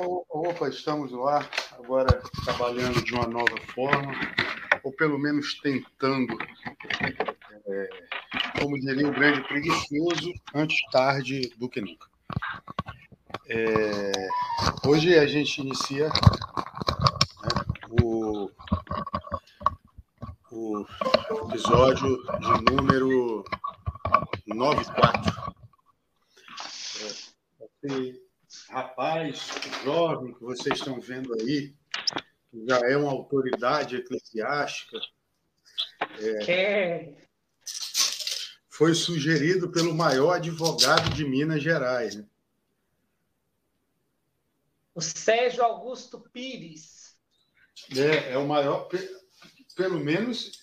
Opa, estamos ar, agora trabalhando de uma nova forma, ou pelo menos tentando, é, como diria o grande preguiçoso, antes tarde do que nunca. É, hoje a gente inicia né, o, o episódio de número 94. É, rapaz jovem que vocês estão vendo aí, que já é uma autoridade eclesiástica, é, é. foi sugerido pelo maior advogado de Minas Gerais. Né? O Sérgio Augusto Pires. É, é o maior, pelo menos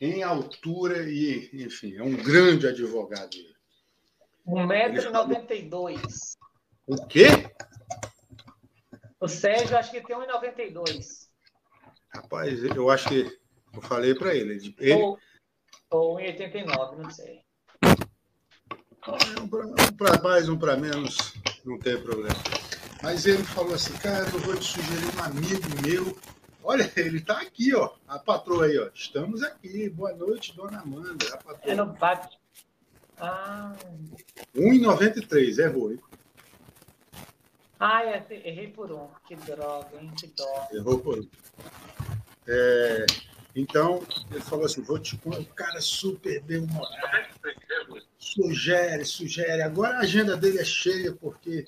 em altura e, enfim, é um grande advogado. 1,92m. O quê? O Sérgio acho que tem 1,92. Rapaz, eu acho que eu falei para ele. ele... Ou, ou 1,89, não sei. Um para mais, um para menos, não tem problema. Mas ele falou assim, cara, eu vou te sugerir um amigo meu. Olha, ele está aqui, ó. A patroa aí, ó. Estamos aqui. Boa noite, dona Amanda. A patroa. É no bate. Ah. 1,93, errou. Ai, é, errei por um. Que droga, hein? Que dó. Errou por um. É, então, ele falou assim: vou te o cara super bem-humorado. Sugere, sugere. Agora a agenda dele é cheia, porque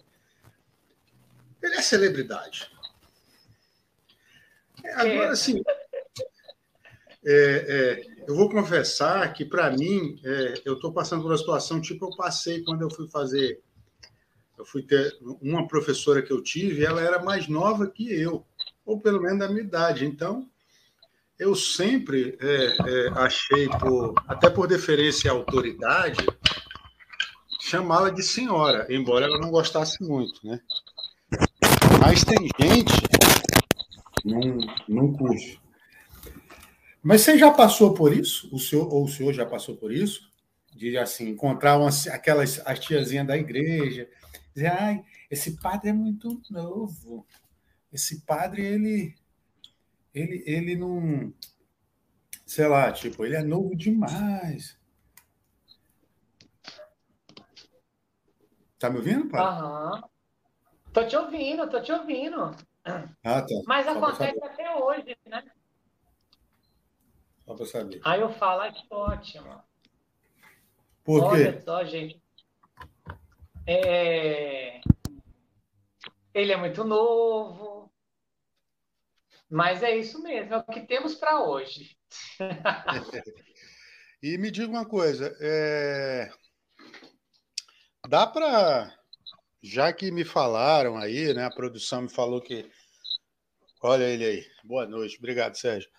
ele é celebridade. É, agora, assim, é, é, eu vou confessar que, para mim, é, eu estou passando por uma situação tipo eu passei quando eu fui fazer eu fui ter uma professora que eu tive, ela era mais nova que eu, ou pelo menos da minha idade. Então, eu sempre é, é, achei, por, até por deferência à autoridade, chamá-la de senhora, embora ela não gostasse muito, né? Mas tem gente num, num curso. Mas você já passou por isso? O senhor ou o senhor já passou por isso? De assim encontrar uma, aquelas as tiazinhas da igreja dizer, ai, esse padre é muito novo. Esse padre, ele, ele, ele não, sei lá, tipo, ele é novo demais. Tá me ouvindo, pai? Aham. Uhum. Tô te ouvindo, tô te ouvindo. Ah, tá. Mas Só acontece até hoje, né? Só para saber. Aí eu falo, ah, que ótimo. Por quê? Olha só, gente. É... Ele é muito novo. Mas é isso mesmo, é o que temos para hoje. e me diga uma coisa, é... dá para, já que me falaram aí, né, a produção me falou que, olha ele aí, boa noite, obrigado Sérgio.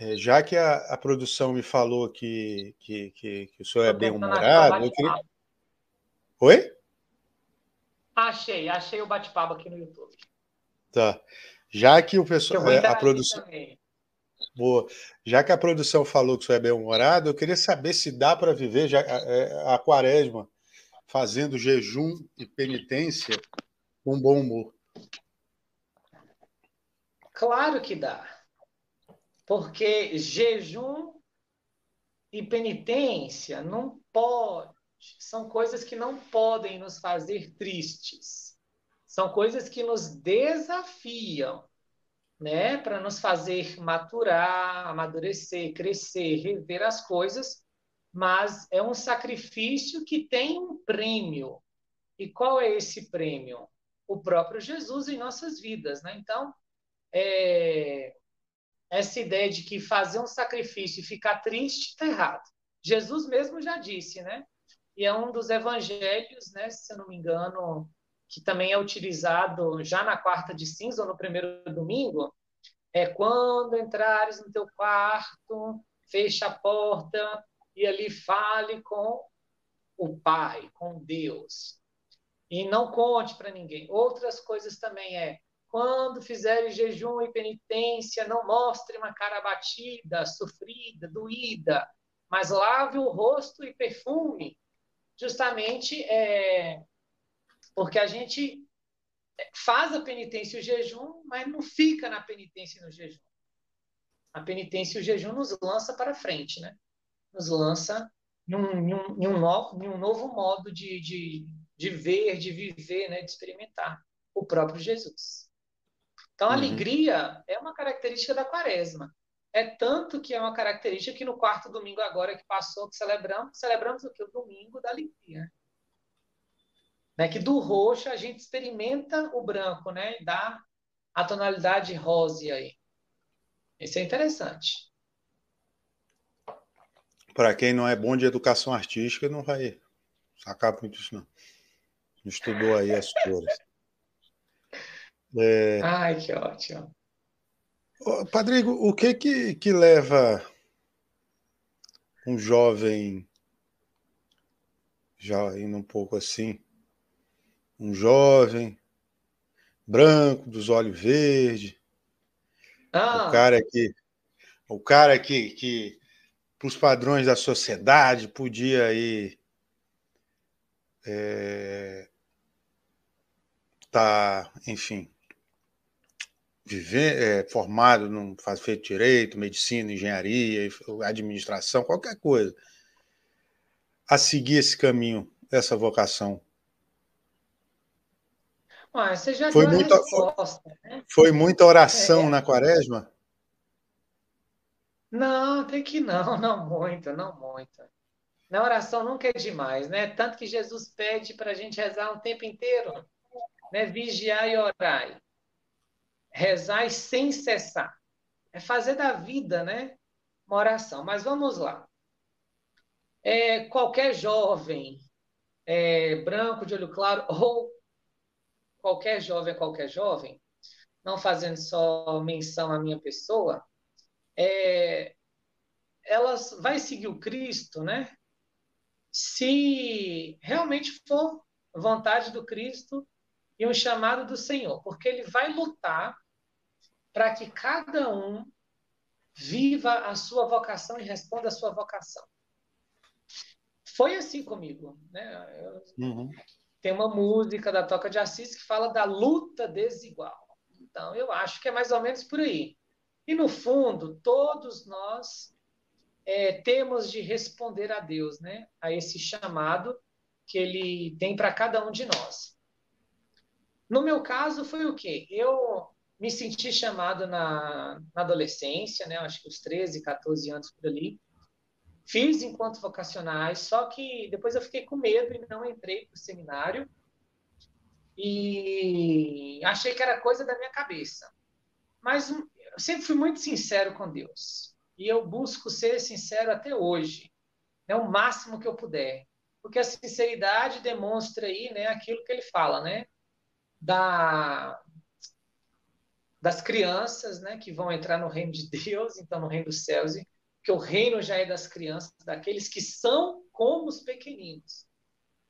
É, já que a, a, produção me falou que, que, que, que o senhor é bem humorado, eu queria... Oi? Achei, achei o bate-papo aqui no YouTube. Tá. Já que o pessoal. É, a produção. Boa. Já que a produção falou que isso é bem humorado, eu queria saber se dá para viver já, é, a quaresma fazendo jejum e penitência com bom humor. Claro que dá. Porque jejum e penitência não pode são coisas que não podem nos fazer tristes. São coisas que nos desafiam, né, para nos fazer maturar, amadurecer, crescer, rever as coisas, mas é um sacrifício que tem um prêmio. E qual é esse prêmio? O próprio Jesus em nossas vidas, né? Então, é... essa ideia de que fazer um sacrifício e ficar triste está errado. Jesus mesmo já disse, né? E é um dos evangelhos, né, se eu não me engano, que também é utilizado já na quarta de cinza ou no primeiro domingo, é quando entrares no teu quarto, fecha a porta e ali fale com o Pai, com Deus. E não conte para ninguém. Outras coisas também é quando fizeres jejum e penitência, não mostre uma cara abatida, sofrida, doída, mas lave o rosto e perfume justamente é, porque a gente faz a penitência e o jejum, mas não fica na penitência e no jejum. A penitência e o jejum nos lança para frente, né? Nos lança em um, novo, novo modo de, de, de ver, de viver, né? de experimentar o próprio Jesus. Então, a uhum. alegria é uma característica da quaresma. É tanto que é uma característica que no quarto domingo agora que passou, que celebramos, celebramos o que? O domingo da alegria. Né? Que do roxo a gente experimenta o branco, né? Dá a tonalidade rosa aí. Isso é interessante. Para quem não é bom de educação artística, não vai sacar muito isso, não. Não estudou aí as cores. É... Ai, que ótimo. Padrigo, o que que, que leva um jovem, já indo um pouco assim, um jovem, branco, dos olhos verdes, ah. o cara que, o cara que, que para os padrões da sociedade podia aí é, tá, enfim, viver, é, formado, não faz feito direito, medicina, engenharia, administração, qualquer coisa, a seguir esse caminho, essa vocação? Ah, você já foi muita, resposta, né? Foi muita oração é. na quaresma? Não, tem que não, não muito, não muito. Na oração nunca é demais, né? Tanto que Jesus pede para a gente rezar o tempo inteiro, né? Vigiar e orar rezar sem cessar. É fazer da vida, né? Uma oração. Mas vamos lá. É, qualquer jovem é, branco de olho claro ou qualquer jovem, qualquer jovem, não fazendo só menção à minha pessoa, é, ela vai seguir o Cristo, né? Se realmente for vontade do Cristo e um chamado do Senhor, porque ele vai lutar para que cada um viva a sua vocação e responda a sua vocação. Foi assim comigo. Né? Eu, uhum. Tem uma música da Toca de Assis que fala da luta desigual. Então, eu acho que é mais ou menos por aí. E, no fundo, todos nós é, temos de responder a Deus, né? a esse chamado que Ele tem para cada um de nós. No meu caso, foi o quê? Eu me senti chamado na, na adolescência, né? Acho que os 13, 14 anos por ali. Fiz enquanto vocacionais, só que depois eu fiquei com medo e não entrei para o seminário. E achei que era coisa da minha cabeça. Mas eu sempre fui muito sincero com Deus. E eu busco ser sincero até hoje. Né? o máximo que eu puder. Porque a sinceridade demonstra aí né, aquilo que ele fala, né? Da, das crianças, né, que vão entrar no reino de Deus, então no reino dos céus, que o reino já é das crianças, daqueles que são como os pequeninos.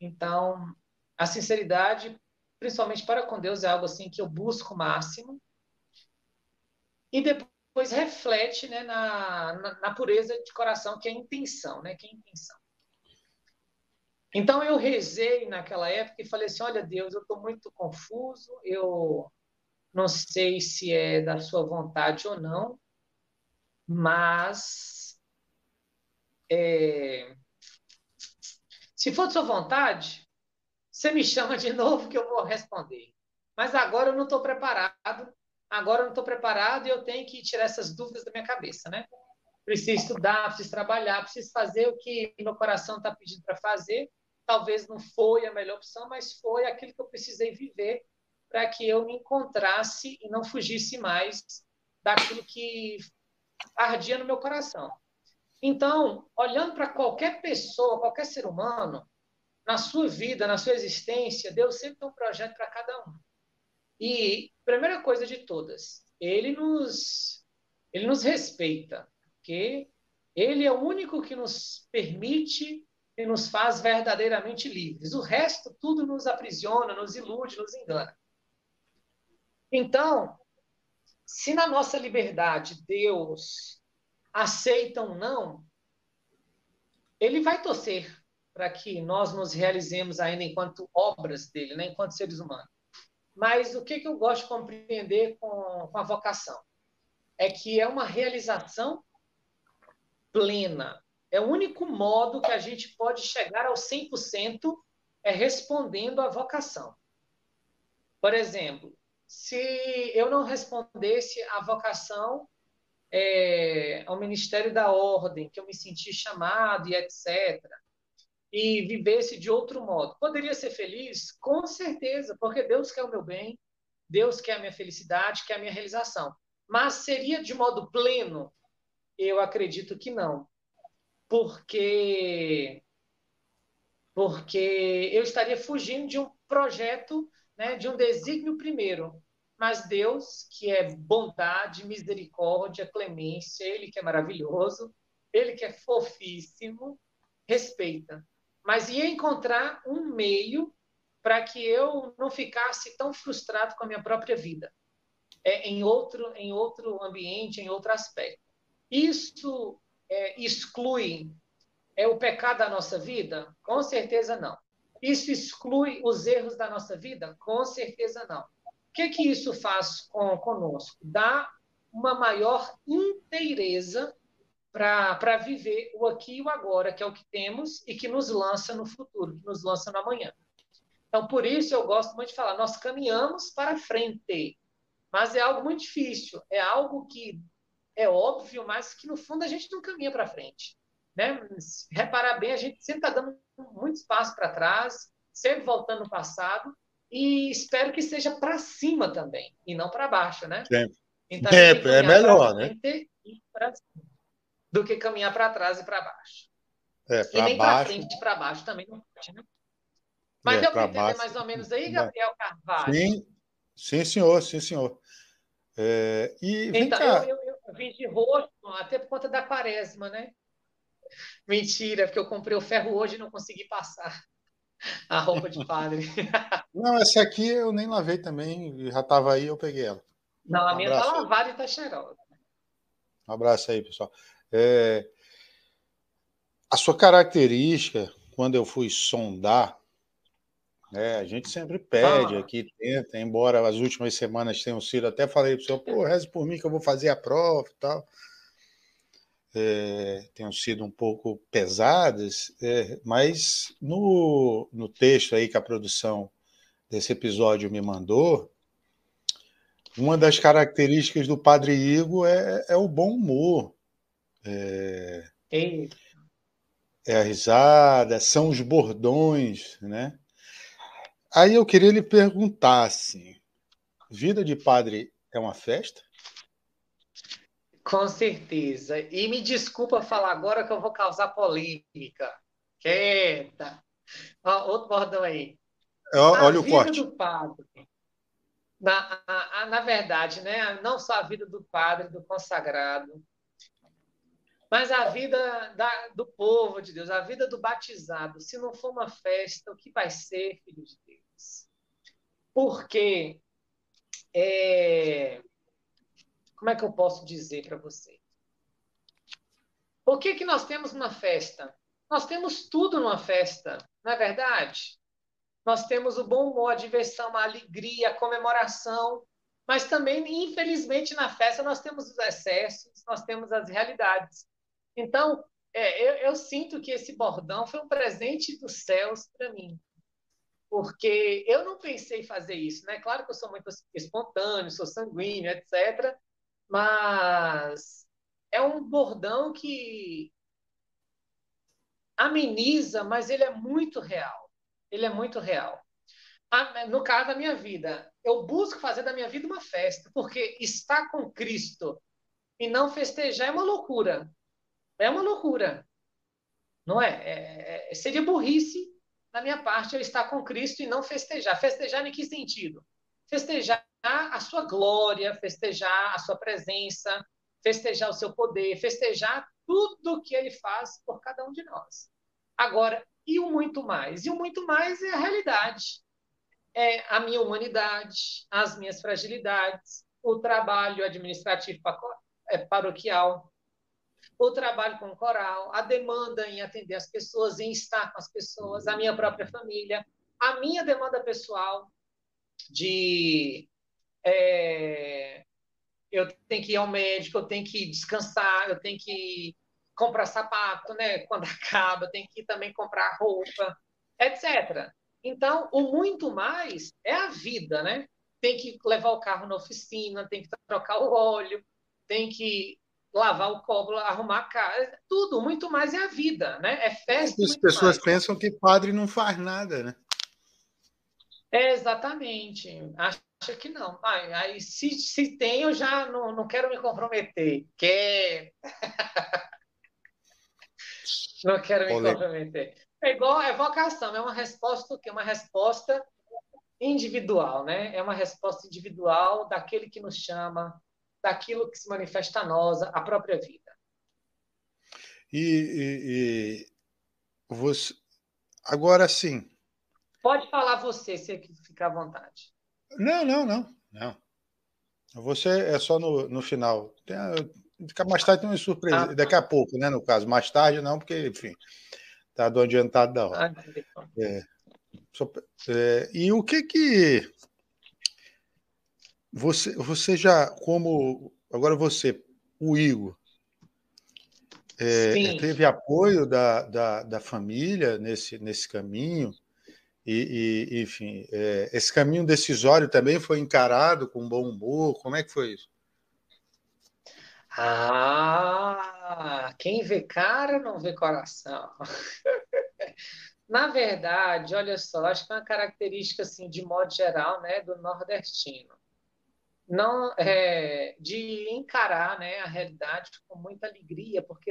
Então, a sinceridade, principalmente para com Deus, é algo assim que eu busco o máximo. E depois reflete né, na, na, na, pureza de coração, que é a intenção, né, que é a intenção. Então eu rezei naquela época e falei assim: olha, Deus, eu estou muito confuso, eu não sei se é da sua vontade ou não, mas é, se for de sua vontade, você me chama de novo que eu vou responder. Mas agora eu não estou preparado. Agora eu não estou preparado e eu tenho que tirar essas dúvidas da minha cabeça, né? Preciso estudar, preciso trabalhar, preciso fazer o que meu coração está pedindo para fazer. Talvez não foi a melhor opção, mas foi aquilo que eu precisei viver para que eu me encontrasse e não fugisse mais daquilo que ardia no meu coração. Então, olhando para qualquer pessoa, qualquer ser humano, na sua vida, na sua existência, Deus sempre tem um projeto para cada um. E primeira coisa de todas, ele nos ele nos respeita, porque ele é o único que nos permite e nos faz verdadeiramente livres. O resto tudo nos aprisiona, nos ilude, nos engana. Então, se na nossa liberdade Deus aceita ou não, ele vai torcer para que nós nos realizemos ainda enquanto obras dele, né? enquanto seres humanos. Mas o que, que eu gosto de compreender com, com a vocação? É que é uma realização plena. É o único modo que a gente pode chegar ao 100% é respondendo à vocação. Por exemplo, se eu não respondesse à vocação é, ao Ministério da Ordem, que eu me senti chamado e etc., e vivesse de outro modo, poderia ser feliz? Com certeza, porque Deus quer o meu bem, Deus quer a minha felicidade, quer a minha realização. Mas seria de modo pleno? Eu acredito que não. Porque porque eu estaria fugindo de um projeto, né, de um desígnio primeiro. Mas Deus, que é bondade, misericórdia, clemência, Ele que é maravilhoso, Ele que é fofíssimo, respeita. Mas ia encontrar um meio para que eu não ficasse tão frustrado com a minha própria vida, é, em, outro, em outro ambiente, em outro aspecto. Isso é, exclui é o pecado da nossa vida? Com certeza não. Isso exclui os erros da nossa vida? Com certeza não. O que, que isso faz com, conosco? Dá uma maior inteireza para viver o aqui e o agora, que é o que temos e que nos lança no futuro, que nos lança no amanhã. Então, por isso eu gosto muito de falar, nós caminhamos para frente, mas é algo muito difícil, é algo que é óbvio, mas que no fundo a gente não caminha para frente. Né? Reparar bem, a gente sempre está dando muito espaço para trás, sempre voltando no passado, e espero que seja para cima também, e não para baixo, né? Sempre. Então, sempre, é melhor, né? Do que caminhar para trás e para baixo. É, e nem para frente para baixo também não pode, né? Mas é, deu para entender baixo, mais ou menos aí, Gabriel Carvalho? Sim, sim senhor, sim, senhor. É, e então, eu, eu, eu, vim de roxo, até por conta da quaresma, né? Mentira, porque eu comprei o ferro hoje e não consegui passar a roupa de padre. Não, essa aqui eu nem lavei também, já estava aí, eu peguei ela. Não, a um minha está lavada e está cheirosa. Um abraço aí, pessoal. É... A sua característica, quando eu fui sondar, é, a gente sempre pede ah. aqui, tenta, embora as últimas semanas tenham sido, até falei para o senhor, pô, reze por mim que eu vou fazer a prova e tal é, tenham sido um pouco pesadas, é, mas no, no texto aí que a produção desse episódio me mandou, uma das características do Padre Igor é, é o bom humor. É, é a risada, são os bordões, né? Aí eu queria lhe perguntar assim, vida de padre é uma festa? Com certeza. E me desculpa falar agora que eu vou causar polêmica. Quieta. Ó, outro bordão aí. Olha a o corte. do padre. Na, a, a, na verdade, né, não só a vida do padre, do consagrado, mas a vida da, do povo de Deus, a vida do batizado. Se não for uma festa, o que vai ser, filho de Deus? Porque é, como é que eu posso dizer para você? Por que, que nós temos uma festa? Nós temos tudo numa festa, não é verdade? Nós temos o bom humor, a diversão, a alegria, a comemoração, mas também, infelizmente, na festa nós temos os excessos, nós temos as realidades. Então, é, eu, eu, sinto que esse bordão foi um presente dos céus para mim. Porque eu não pensei em fazer isso, né? Claro que eu sou muito espontâneo, sou sanguíneo, etc. Mas é um bordão que ameniza, mas ele é muito real. Ele é muito real. No caso da minha vida, eu busco fazer da minha vida uma festa, porque estar com Cristo e não festejar é uma loucura. É uma loucura. Não é? é, é seria burrice da minha parte eu estar com Cristo e não festejar. Festejar em que sentido? Festejar a sua glória, festejar a sua presença, festejar o seu poder, festejar tudo que ele faz por cada um de nós. Agora, e o muito mais? E o muito mais é a realidade. É a minha humanidade, as minhas fragilidades, o trabalho administrativo é, paroquial, o trabalho com o coral, a demanda em atender as pessoas, em estar com as pessoas, a minha própria família, a minha demanda pessoal, de é, eu tenho que ir ao médico, eu tenho que descansar, eu tenho que comprar sapato, né? Quando acaba, eu tenho que também comprar roupa, etc. Então, o muito mais é a vida, né? Tem que levar o carro na oficina, tem que trocar o óleo, tem que lavar o copo, arrumar a casa, tudo, muito mais é a vida, né? É festa. As pessoas mais. pensam que padre não faz nada, né? É, exatamente. Acha que não. Aí, aí se, se tem, eu já não, não quero me comprometer. Quer. não quero me Olê. comprometer. É igual é vocação, é uma resposta que uma resposta individual, né? É uma resposta individual daquele que nos chama, daquilo que se manifesta a nós, a própria vida. E, e, e você agora sim. Pode falar você, se ficar à vontade. Não, não, não, não. Você é só no, no final. Tem, mais tarde tem uma surpresa. Ah, Daqui a pouco, né? No caso, mais tarde não, porque, enfim, tá do adiantado da hora. Ah, é, só, é, e o que que você, você já, como agora você, o Igor, é, teve apoio da, da, da, família nesse, nesse caminho? E, e enfim, é, esse caminho decisório também foi encarado com bom humor? Como é que foi isso? Ah, quem vê cara não vê coração. Na verdade, olha só, acho que é uma característica assim, de modo geral, né, do nordestino não é, de encarar né, a realidade com muita alegria, porque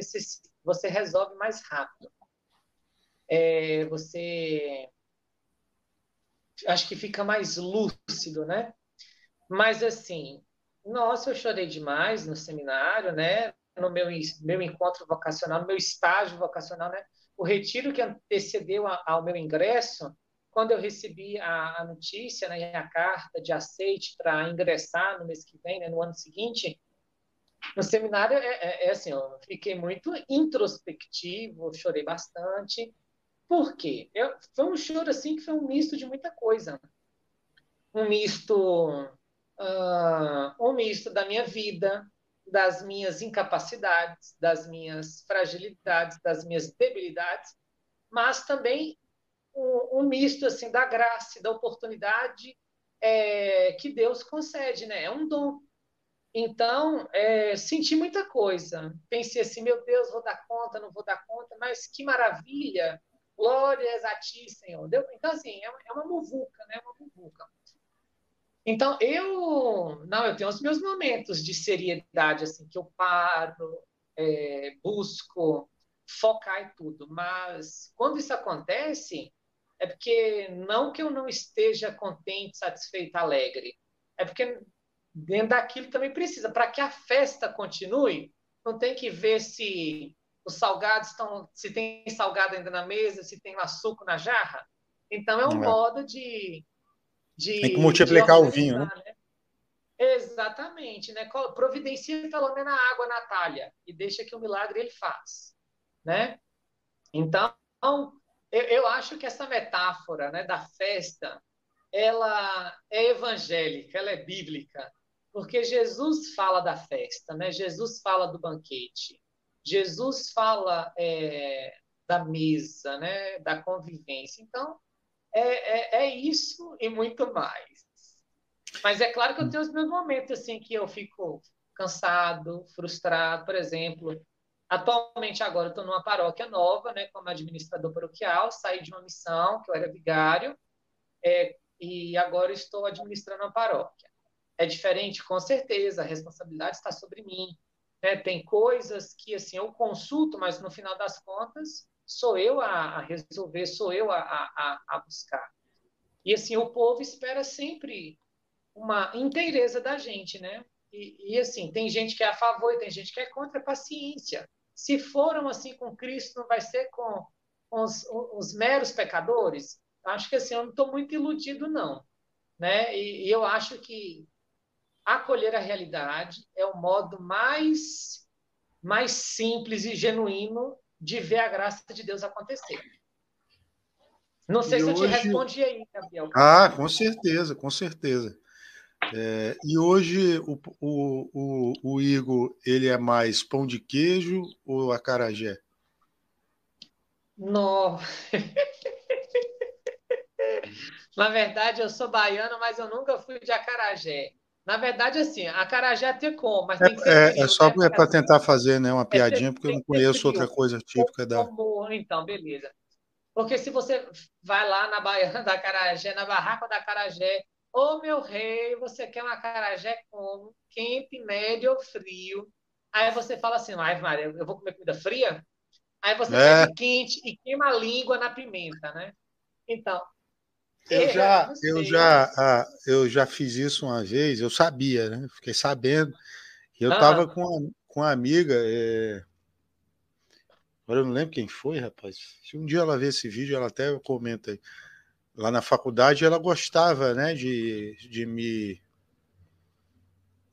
você, resolve mais rápido. É, você acho que fica mais lúcido, né? Mas assim, nossa, eu chorei demais no seminário, né? No meu, meu encontro vocacional, no meu estágio vocacional, né? O retiro que antecedeu ao meu ingresso, quando eu recebi a, a notícia né, a carta de aceite para ingressar no mês que vem, né, no ano seguinte, no seminário é, é, é, assim, eu fiquei muito introspectivo, chorei bastante. Por quê? Eu, foi um choro assim que foi um misto de muita coisa. Um misto, uh, um misto da minha vida, das minhas incapacidades, das minhas fragilidades, das minhas debilidades, mas também um, um misto assim da graça, da oportunidade é, que Deus concede, né? É um dom. Então, é, senti muita coisa. Pensei assim, meu Deus, vou dar conta, não vou dar conta, mas que maravilha! Glórias a ti, Senhor. Então, assim, é uma, é uma muvuca, né? Uma muvuca. Então, eu, não, eu tenho os meus momentos de seriedade, assim, que eu paro, é, busco focar em tudo, mas quando isso acontece, é porque não que eu não esteja contente, satisfeito, alegre, é porque dentro daquilo também precisa. Para que a festa continue, não tem que ver se os salgados estão, se tem salgado ainda na mesa, se tem açúcar na jarra. Então é um é. modo de, de tem que multiplicar o vinho, né? né? Exatamente, né? Providencia pelo menos a água na talha e deixa que o milagre ele faz, né? Então eu, eu acho que essa metáfora né, da festa ela é evangélica, ela é bíblica, porque Jesus fala da festa, né? Jesus fala do banquete, Jesus fala é, da mesa, né? Da convivência. Então é, é, é, isso e muito mais. Mas é claro que eu tenho os meus momentos assim que eu fico cansado, frustrado, por exemplo. Atualmente, agora, estou numa paróquia nova, né, como administrador paroquial, saí de uma missão, que eu era vigário, é, e agora estou administrando a paróquia. É diferente, com certeza, a responsabilidade está sobre mim. Né? Tem coisas que assim eu consulto, mas no final das contas sou eu a, a resolver, sou eu a, a, a buscar. E assim, o povo espera sempre uma inteireza da gente, né? E, e, assim, tem gente que é a favor e tem gente que é contra, paciência. Se foram assim com Cristo, não vai ser com, os, os, meros pecadores? Acho que assim, eu não estou muito iludido, não. Né? E, e eu acho que acolher a realidade é o modo mais, mais simples e genuíno de ver a graça de Deus acontecer. Não sei e se hoje... eu te respondi aí, Gabriel. Ah, com certeza, com certeza. É, e hoje o, o, o, o, Igor, ele é mais pão de queijo ou acarajé? Não. Na verdade, eu sou baiano, mas eu nunca fui de acarajé. Na verdade, assim, acarajé até como, mas tem que ser. É, frio, é só né? para tentar fazer né, uma piadinha, porque eu não conheço outra coisa típica da. Então, beleza. Porque se você vai lá na Baiana da Acarajé, na barraca da Acarajé, ô oh, meu rei, você quer um acarajé como? Quente, médio ou frio? Aí você fala assim, ai Maria, eu vou comer comida fria? Aí você é. quente e queima a língua na pimenta, né? Então, eu já, eu já, ah, eu já fiz isso uma vez, eu sabia, né? Fiquei sabendo. Eu estava ah. com, com uma amiga. É... Agora eu não lembro quem foi, rapaz. Se um dia ela ver esse vídeo, ela até comenta aí. Lá na faculdade ela gostava, né, de, de me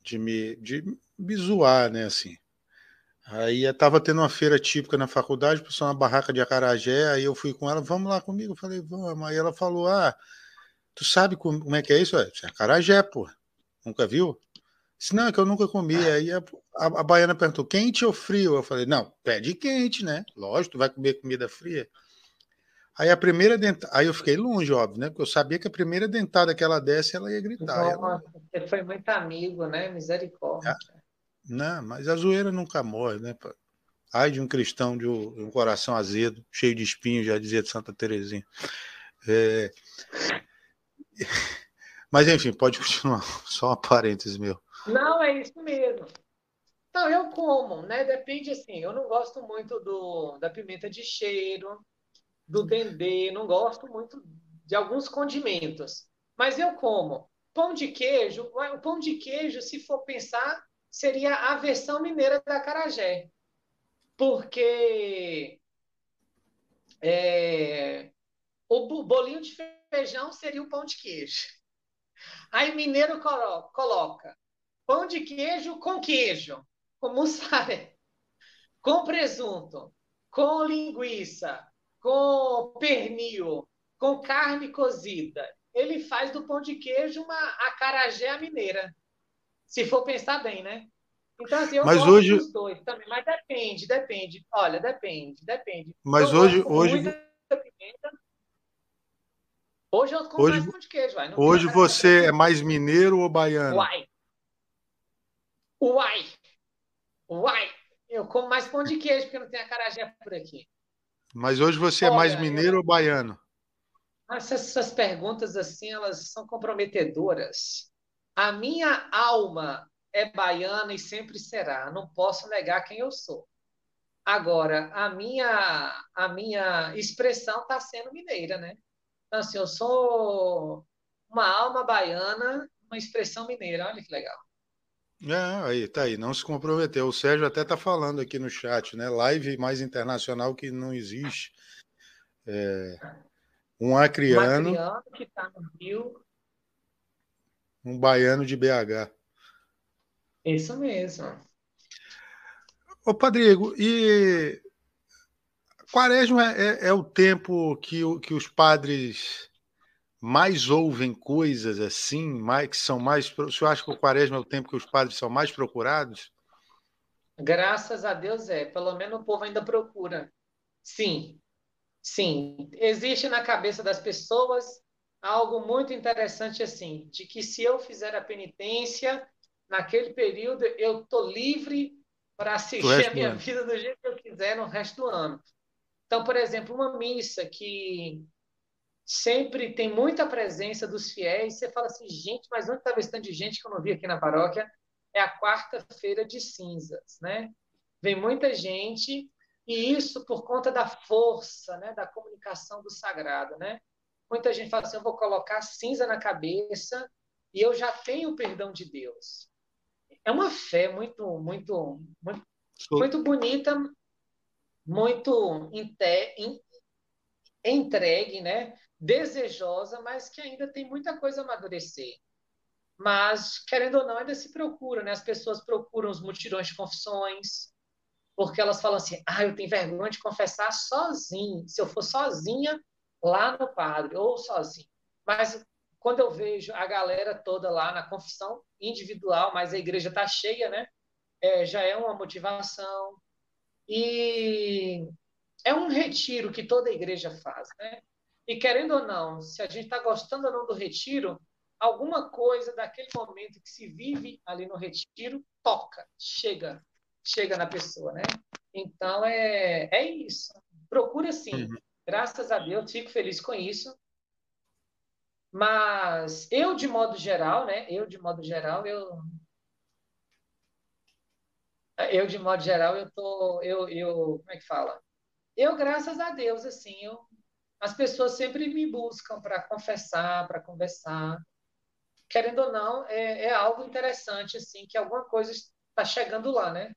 de me de me zoar, né, assim. Aí estava tendo uma feira típica na faculdade, pessoal na barraca de acarajé, aí eu fui com ela, vamos lá comigo, eu falei, vamos. Aí ela falou, ah, tu sabe como é que é isso? É acarajé, pô. Nunca viu? Disse, não, é que eu nunca comi. Aí a, a, a, baiana perguntou, quente ou frio? Eu falei, não, pede quente, né? Lógico, tu vai comer comida fria. Aí a primeira dentada, aí eu fiquei longe, óbvio, né? Porque eu sabia que a primeira dentada que ela desse, ela ia gritar. Ela... Você foi muito amigo, né? Misericórdia. É. Não, mas a zoeira nunca morre, né? Ai de um cristão de um coração azedo, cheio de espinhos, já dizia de Santa Terezinha. É... Mas enfim, pode continuar. Só um parênteses meu. Não, é isso mesmo. Não, eu como, né? Depende assim. Eu não gosto muito do, da pimenta de cheiro, do dendê, não gosto muito de alguns condimentos. Mas eu como. Pão de queijo, o pão de queijo, se for pensar, seria a versão mineira da Carajé. Porque é, o bolinho de feijão seria o pão de queijo. Aí mineiro coloca pão de queijo com queijo, com mussarela, com presunto, com linguiça, com pernil, com carne cozida. Ele faz do pão de queijo uma acarajé mineira. Se for pensar bem, né? Então, assim, eu mas gosto hoje... dos dois também, mas depende, depende. Olha, depende, depende. Mas eu hoje. hoje... Hoje eu como hoje, mais pão de queijo. Vai. hoje você é mais mineiro ou baiano? Uai. Uai. Uai. Eu como mais pão de queijo, porque não tem acarajé por aqui. Mas hoje você Olha, é mais mineiro eu... ou baiano? Essas, essas perguntas, assim, elas são comprometedoras. A minha alma é baiana e sempre será. Não posso negar quem eu sou. Agora, a minha, a minha expressão está sendo mineira, né? Então, assim, eu sou uma alma baiana, uma expressão mineira. Olha que legal. É, aí, tá aí, não se comprometeu. O Sérgio até tá falando aqui no chat, né? Live mais internacional que não existe. É, um acriano. Um acriano que tá no Rio, um baiano de BH. Isso mesmo. Ô, Padrigo, e Quaresma é, é, o tempo que, que os padres mais ouvem coisas assim, mais, que são mais. O senhor acha que o Quaresma é o tempo que os padres são mais procurados? Graças a Deus é. Pelo menos o povo ainda procura. Sim, sim. Existe na cabeça das pessoas algo muito interessante assim, de que se eu fizer a penitência, naquele período eu tô livre para assistir a minha vida do jeito que eu quiser no resto do ano. Então, por exemplo, uma missa que sempre tem muita presença dos fiéis, você fala assim, gente, mas onde estava esse tanto de gente que eu não vi aqui na paróquia? É a quarta-feira de cinzas, né? Vem muita gente e isso por conta da força, né, da comunicação do sagrado, né? Muita gente fala assim: eu vou colocar cinza na cabeça e eu já tenho o perdão de Deus. É uma fé muito, muito, muito, muito bonita, muito entregue, né? desejosa, mas que ainda tem muita coisa a amadurecer. Mas, querendo ou não, ainda se procura, né? As pessoas procuram os mutirões de confissões, porque elas falam assim: ah, eu tenho vergonha de confessar sozinho. Se eu for sozinha, lá no padre, ou sozinho. Mas quando eu vejo a galera toda lá na confissão individual, mas a igreja está cheia, né? É, já é uma motivação. E é um retiro que toda igreja faz, né? E querendo ou não, se a gente está gostando ou não do retiro, alguma coisa daquele momento que se vive ali no retiro toca, chega, chega na pessoa, né? Então é, é isso. Procura sim. Uhum. Graças a Deus, fico feliz com isso. Mas eu, de modo geral, né? Eu, de modo geral, eu. Eu, de modo geral, eu tô. Eu, eu, como é que fala? Eu, graças a Deus, assim, eu, as pessoas sempre me buscam para confessar, para conversar. Querendo ou não, é, é algo interessante, assim, que alguma coisa está chegando lá, né?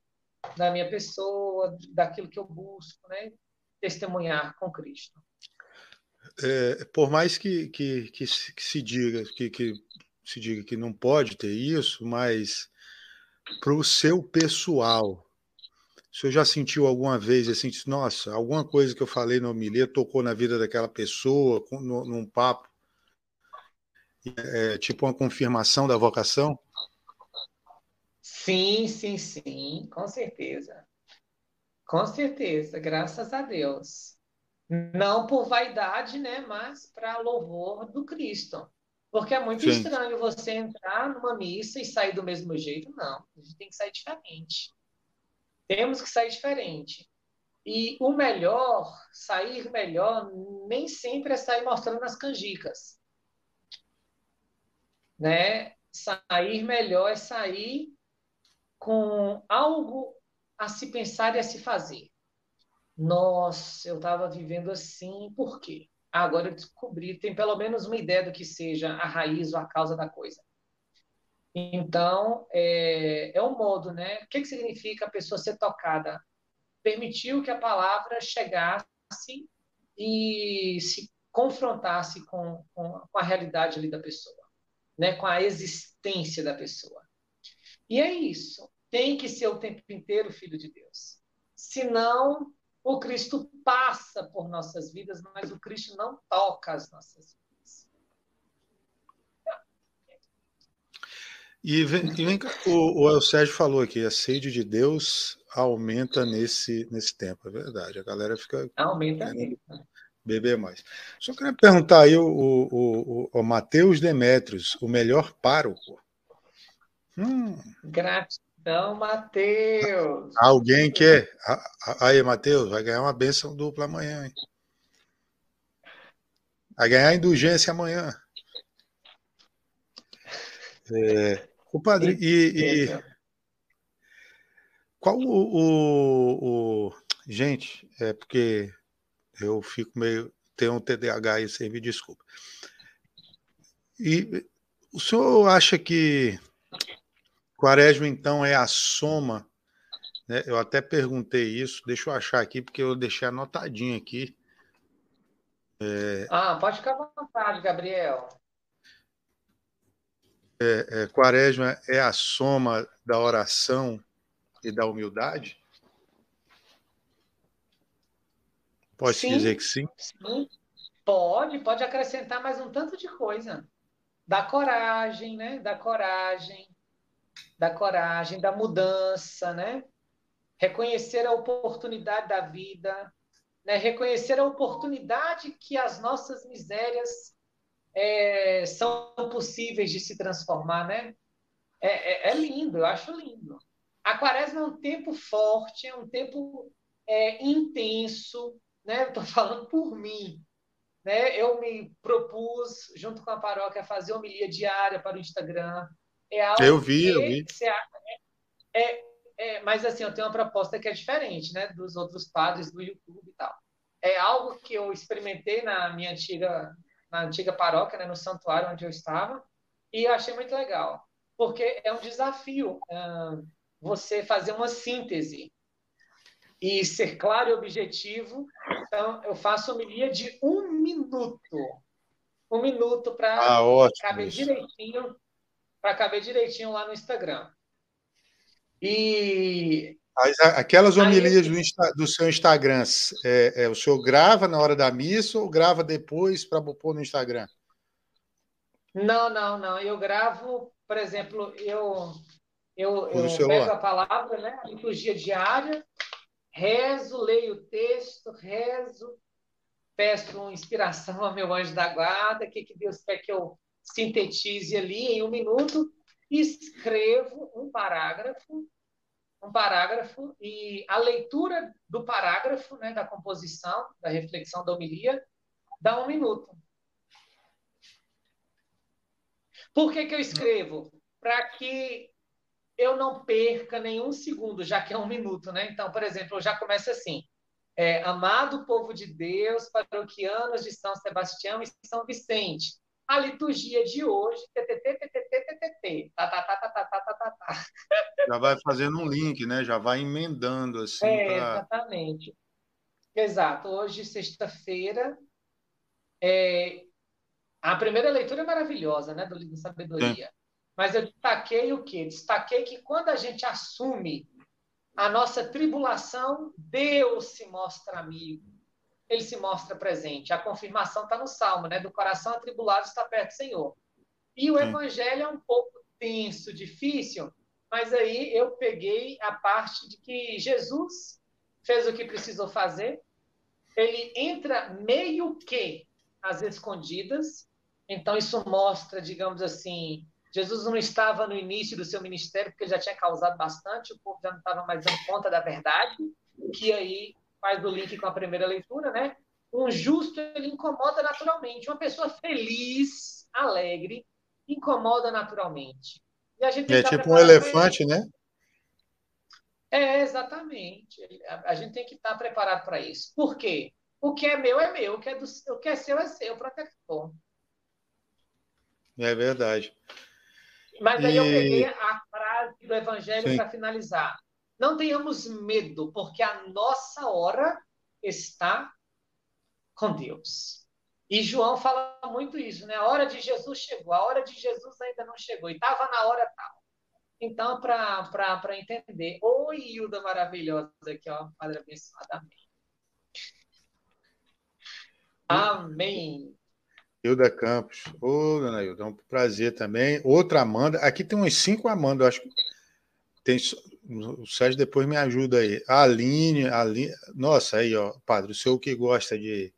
Da minha pessoa, daquilo que eu busco, né? Testemunhar com Cristo é, por mais que, que, que, se, que se diga que, que se diga que não pode ter isso, mas para o seu pessoal, o senhor já sentiu alguma vez assim, nossa, alguma coisa que eu falei no homilia tocou na vida daquela pessoa, no, num papo, é, tipo uma confirmação da vocação? Sim, sim, sim, com certeza. Com certeza, graças a Deus. Não por vaidade, né, mas para louvor do Cristo. Porque é muito Sim. estranho você entrar numa missa e sair do mesmo jeito. Não, a gente tem que sair diferente. Temos que sair diferente. E o melhor, sair melhor, nem sempre é sair mostrando as canjicas. Né? Sair melhor é sair com algo a se pensar e a se fazer. Nossa, eu estava vivendo assim, por quê? agora eu descobri, tem pelo menos uma ideia do que seja a raiz ou a causa da coisa. Então, é, é um modo, né? O que, que significa a pessoa ser tocada? Permitiu que a palavra chegasse e se confrontasse com, com, com a realidade ali da pessoa, né? com a existência da pessoa. E é isso. Tem que ser o tempo inteiro filho de Deus. Senão, o Cristo passa por nossas vidas, mas o Cristo não toca as nossas vidas. E vem, e vem o, o El Sérgio falou aqui, a sede de Deus aumenta nesse, nesse tempo, é verdade. A galera fica. Aumenta mesmo. Beber mais. Só queria perguntar aí o, o, o, o Mateus Demetrios, o melhor pároco. Hum. Grátis. Então, Matheus. Alguém quer? Aí, Matheus, vai ganhar uma benção dupla amanhã, hein? Vai ganhar indulgência amanhã. É, o padre, e, e qual o, o, o, Gente, é porque eu fico meio. Tenho um TDAH aí, você me desculpa. E o senhor acha que Quaresma, então, é a soma. Né? Eu até perguntei isso, deixa eu achar aqui, porque eu deixei anotadinho aqui. É... Ah, pode ficar à vontade, Gabriel. É, é, quaresma é a soma da oração e da humildade? Pode sim, dizer que sim? Sim, pode, pode acrescentar mais um tanto de coisa. Da coragem, né? Da coragem, da coragem, da mudança, né? Reconhecer a oportunidade da vida, né? reconhecer a oportunidade que as nossas misérias é, são possíveis de se transformar, né? É, é, é, lindo, eu acho lindo. A quaresma é um tempo forte, é um tempo é, intenso, né? Estou falando por mim. Né? Eu me propus, junto com a paróquia, fazer homilia diária para o Instagram. É algo eu vi, eu vi. É, é, é, mas assim, eu tenho uma proposta que é diferente, né, dos outros padres do YouTube e tal. É algo que eu experimentei na minha antiga, na antiga paróquia, né, no santuário onde eu estava, e eu achei muito legal, porque é um desafio você fazer uma síntese e ser claro e objetivo. Então, eu faço homilia de um minuto. Um minuto para ah, caber direitinho para caber direitinho lá no Instagram. E Aquelas homilias do, Insta, do, seu Instagram, é, é, o senhor grava na hora da missa ou grava depois para pôr no Instagram? Não, não, não. Eu gravo, por exemplo, eu, eu, eu pego a palavra, né, a liturgia diária, rezo, leio o texto, rezo, peço inspiração ao meu anjo da guarda, o que, que Deus quer que eu sintetize ali em um minuto, escrevo um parágrafo um parágrafo e a leitura do parágrafo, né, da composição, da reflexão da homilia, dá um minuto. Por que, que eu escrevo? Para que eu não perca nenhum segundo, já que é um minuto, né? Então, por exemplo, eu já começo assim. É, Amado povo de Deus, paroquianos de São Sebastião e São Vicente, a liturgia de hoje, tá, tá, tá, tá, tá, tá, tá, tá. Já vai fazendo um link, né? Já vai emendando assim. É, pra... exatamente. Exato. Hoje, sexta-feira, é... a primeira leitura é maravilhosa, né? Do livro Sabedoria. Sim. Mas eu destaquei o quê? Destaquei que quando a gente assume a nossa tribulação, Deus se mostra amigo ele se mostra presente. A confirmação está no Salmo, né? Do coração atribulado está perto do Senhor. E o Sim. Evangelho é um pouco tenso, difícil, mas aí eu peguei a parte de que Jesus fez o que precisou fazer. Ele entra meio que às escondidas. Então isso mostra, digamos assim, Jesus não estava no início do seu ministério porque já tinha causado bastante, o povo já não estava mais dando conta da verdade, que aí faz o link com a primeira leitura, né? Um justo, ele incomoda naturalmente. Uma pessoa feliz, alegre, incomoda naturalmente. E a gente é tipo um elefante, né? É, exatamente. A, gente tem que estar preparado para isso. Por quê? O que é meu é meu, o que é, do, o que é seu é seu, protetor. É verdade. Mas aí e... eu peguei a frase do Evangelho para finalizar. Não tenhamos medo, porque a nossa hora está com Deus. E João fala muito isso, né? A hora de Jesus chegou, a hora de Jesus ainda não chegou, e estava na hora tal. Então, para entender. Oi, Hilda maravilhosa aqui, ó, Padre abençoado. Amém. Amém. Hilda Campos. Ô, dona Hilda, é um prazer também. Outra Amanda. Aqui tem uns cinco Amanda, acho que tem o Sérgio depois me ajuda aí. A Aline, a Aline, nossa, aí, ó, padre, o senhor que gosta de,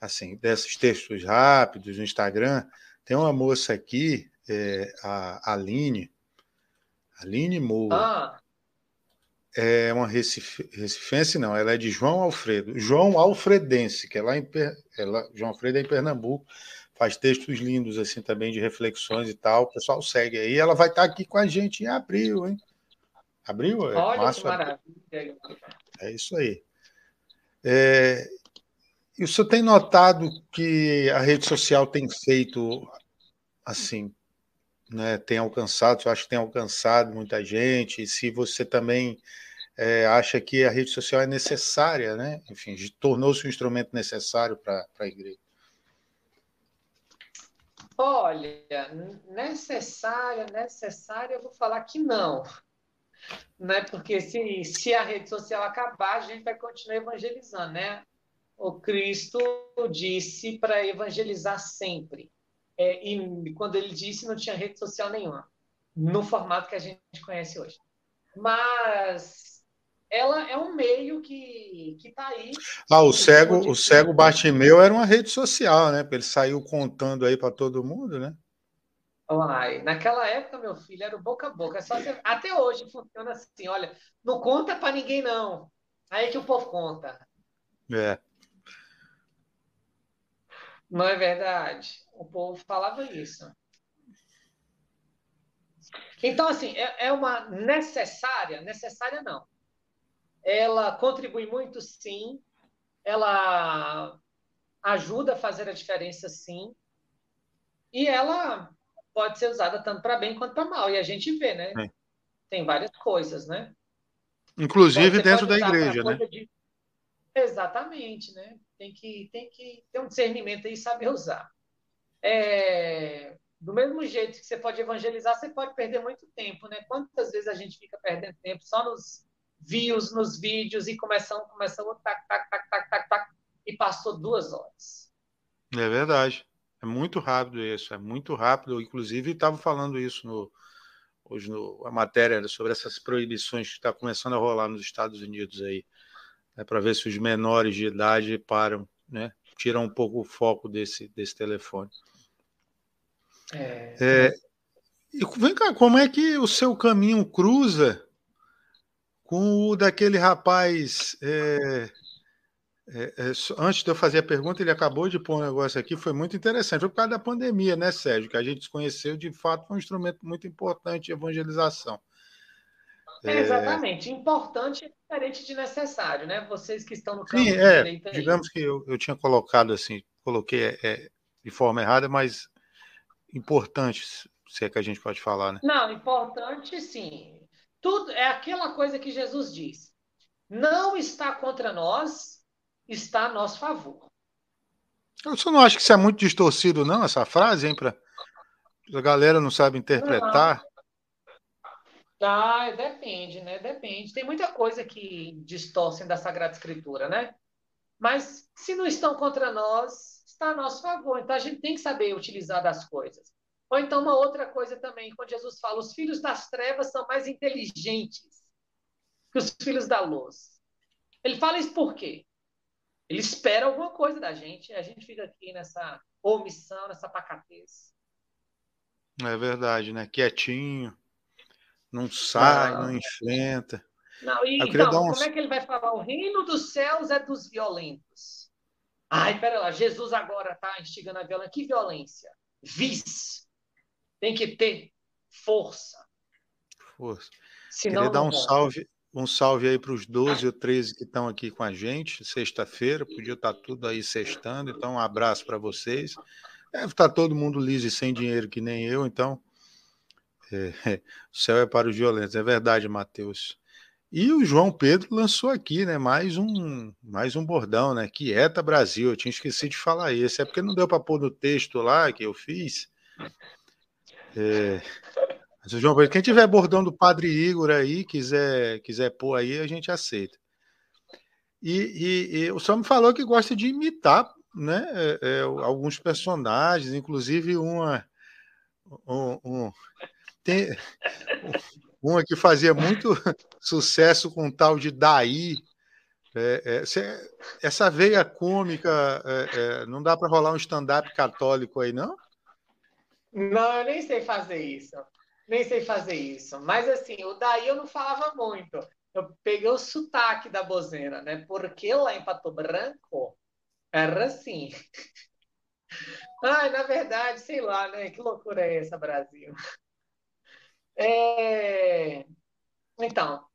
assim, desses textos rápidos no Instagram, tem uma moça aqui, é, a Aline, Aline Moura. Ah. É uma Recife, recifense, não, ela é de João Alfredo, João Alfredense, que é lá em, ela, João Alfredo é em Pernambuco, faz textos lindos assim também de reflexões e tal. O pessoal segue aí. Ela vai estar aqui com a gente em abril, hein? Abriu? É Olha março, que maravilha. É isso aí. É, e o senhor tem notado que a rede social tem feito assim, né, tem alcançado, eu acho que tem alcançado muita gente, e se você também é, acha que a rede social é necessária, né? Enfim, tornou-se um instrumento necessário para a igreja. Olha, necessária, necessária, eu vou falar que não né? Porque se, se a rede social acabar, a gente vai continuar evangelizando, né? O Cristo disse para evangelizar sempre. É, e quando ele disse, não tinha rede social nenhuma, no formato que a gente conhece hoje. Mas ela é um meio que está aí. Ah, o cego, o cego Bartimeu era uma rede social, né? Ele saiu contando aí para todo mundo, né? Uai, naquela época, meu filho, era o boca a boca. Só você... Até hoje funciona assim, olha, não conta para ninguém, não. Aí é que o povo conta. É. Não é verdade? O povo falava isso. Então, assim, é, é uma necessária? Necessária não. Ela contribui muito, sim. Ela ajuda a fazer a diferença, sim. E ela pode ser usada tanto para bem quanto para mal. E a gente vê, né? É. Tem várias coisas, né? Inclusive dentro da igreja, né? De... Exatamente, né? Tem que, tem que ter um discernimento e saber usar. É... Do mesmo jeito que você pode evangelizar, você pode perder muito tempo, né? Quantas vezes a gente fica perdendo tempo só nos, views nos vídeos e começamos, começamos, tac, tac, tac, tac, tac, tac, e passou duas horas. É verdade. É muito rápido isso, é muito rápido. Inclusive, estava falando isso no, hoje no, a matéria sobre essas proibições que está começando a rolar nos Estados Unidos aí, né, para ver se os menores de idade param, né, tiram um pouco o foco desse, desse telefone. É, é, e vem cá, como é que o seu caminho cruza com o daquele rapaz é, é, é, antes de eu fazer a pergunta, ele acabou de pôr um negócio aqui, foi muito interessante. Foi por causa da pandemia, né, Sérgio? Que a gente desconheceu, de fato, foi um instrumento muito importante de evangelização. É, exatamente. Importante é diferente de necessário, né? Vocês que estão no campo Sim, é, digamos que eu, eu tinha colocado assim, coloquei é, é, de forma errada, mas importante, se é que a gente pode falar, né? Não, importante sim. Tudo é aquela coisa que Jesus diz. Não está contra nós está a nosso favor. Você não acha que isso é muito distorcido, não, essa frase, hein? Pra... A galera não sabe interpretar. Ah, depende, né? Depende. Tem muita coisa que distorcem da Sagrada Escritura, né? Mas se não estão contra nós, está a nosso favor. Então a gente tem que saber utilizar das coisas. Ou então uma outra coisa também, quando Jesus fala, os filhos das trevas são mais inteligentes que os filhos da luz. Ele fala isso por quê? Ele espera alguma coisa da gente a gente fica aqui nessa omissão, nessa pacatez. É verdade, né? Quietinho, não sai, não, não enfrenta. Não, e, então, uns... como é que ele vai falar? O reino dos céus é dos violentos. Ai, pera lá, Jesus agora está instigando a violência. Que violência? Vis. Tem que ter força. Força. Senão, Queria dar um salve, um salve aí para os 12 ou 13 que estão aqui com a gente, sexta-feira, podia estar tá tudo aí sextando, então um abraço para vocês. Deve estar tá todo mundo liso e sem dinheiro que nem eu, então é, o céu é para os violentos, é verdade, Matheus. E o João Pedro lançou aqui, né, mais um, mais um bordão, né, Quieta Brasil, eu tinha esquecido de falar esse, é porque não deu para pôr no texto lá que eu fiz. É, João Pedro, quem tiver bordão do Padre Igor aí, quiser, quiser pôr aí, a gente aceita. E, e, e o senhor me falou que gosta de imitar né, é, é, alguns personagens, inclusive uma. Um, um, tem, uma que fazia muito sucesso com o tal de Daí. É, é, essa veia cômica, é, é, não dá para rolar um stand-up católico aí, não? Não, eu nem sei fazer isso nem sei fazer isso. Mas assim, o daí eu não falava muito. Eu peguei o sotaque da bozena, né? Porque lá em Pato Branco era assim. Ai, na verdade, sei lá, né? Que loucura é essa, Brasil? É... Então,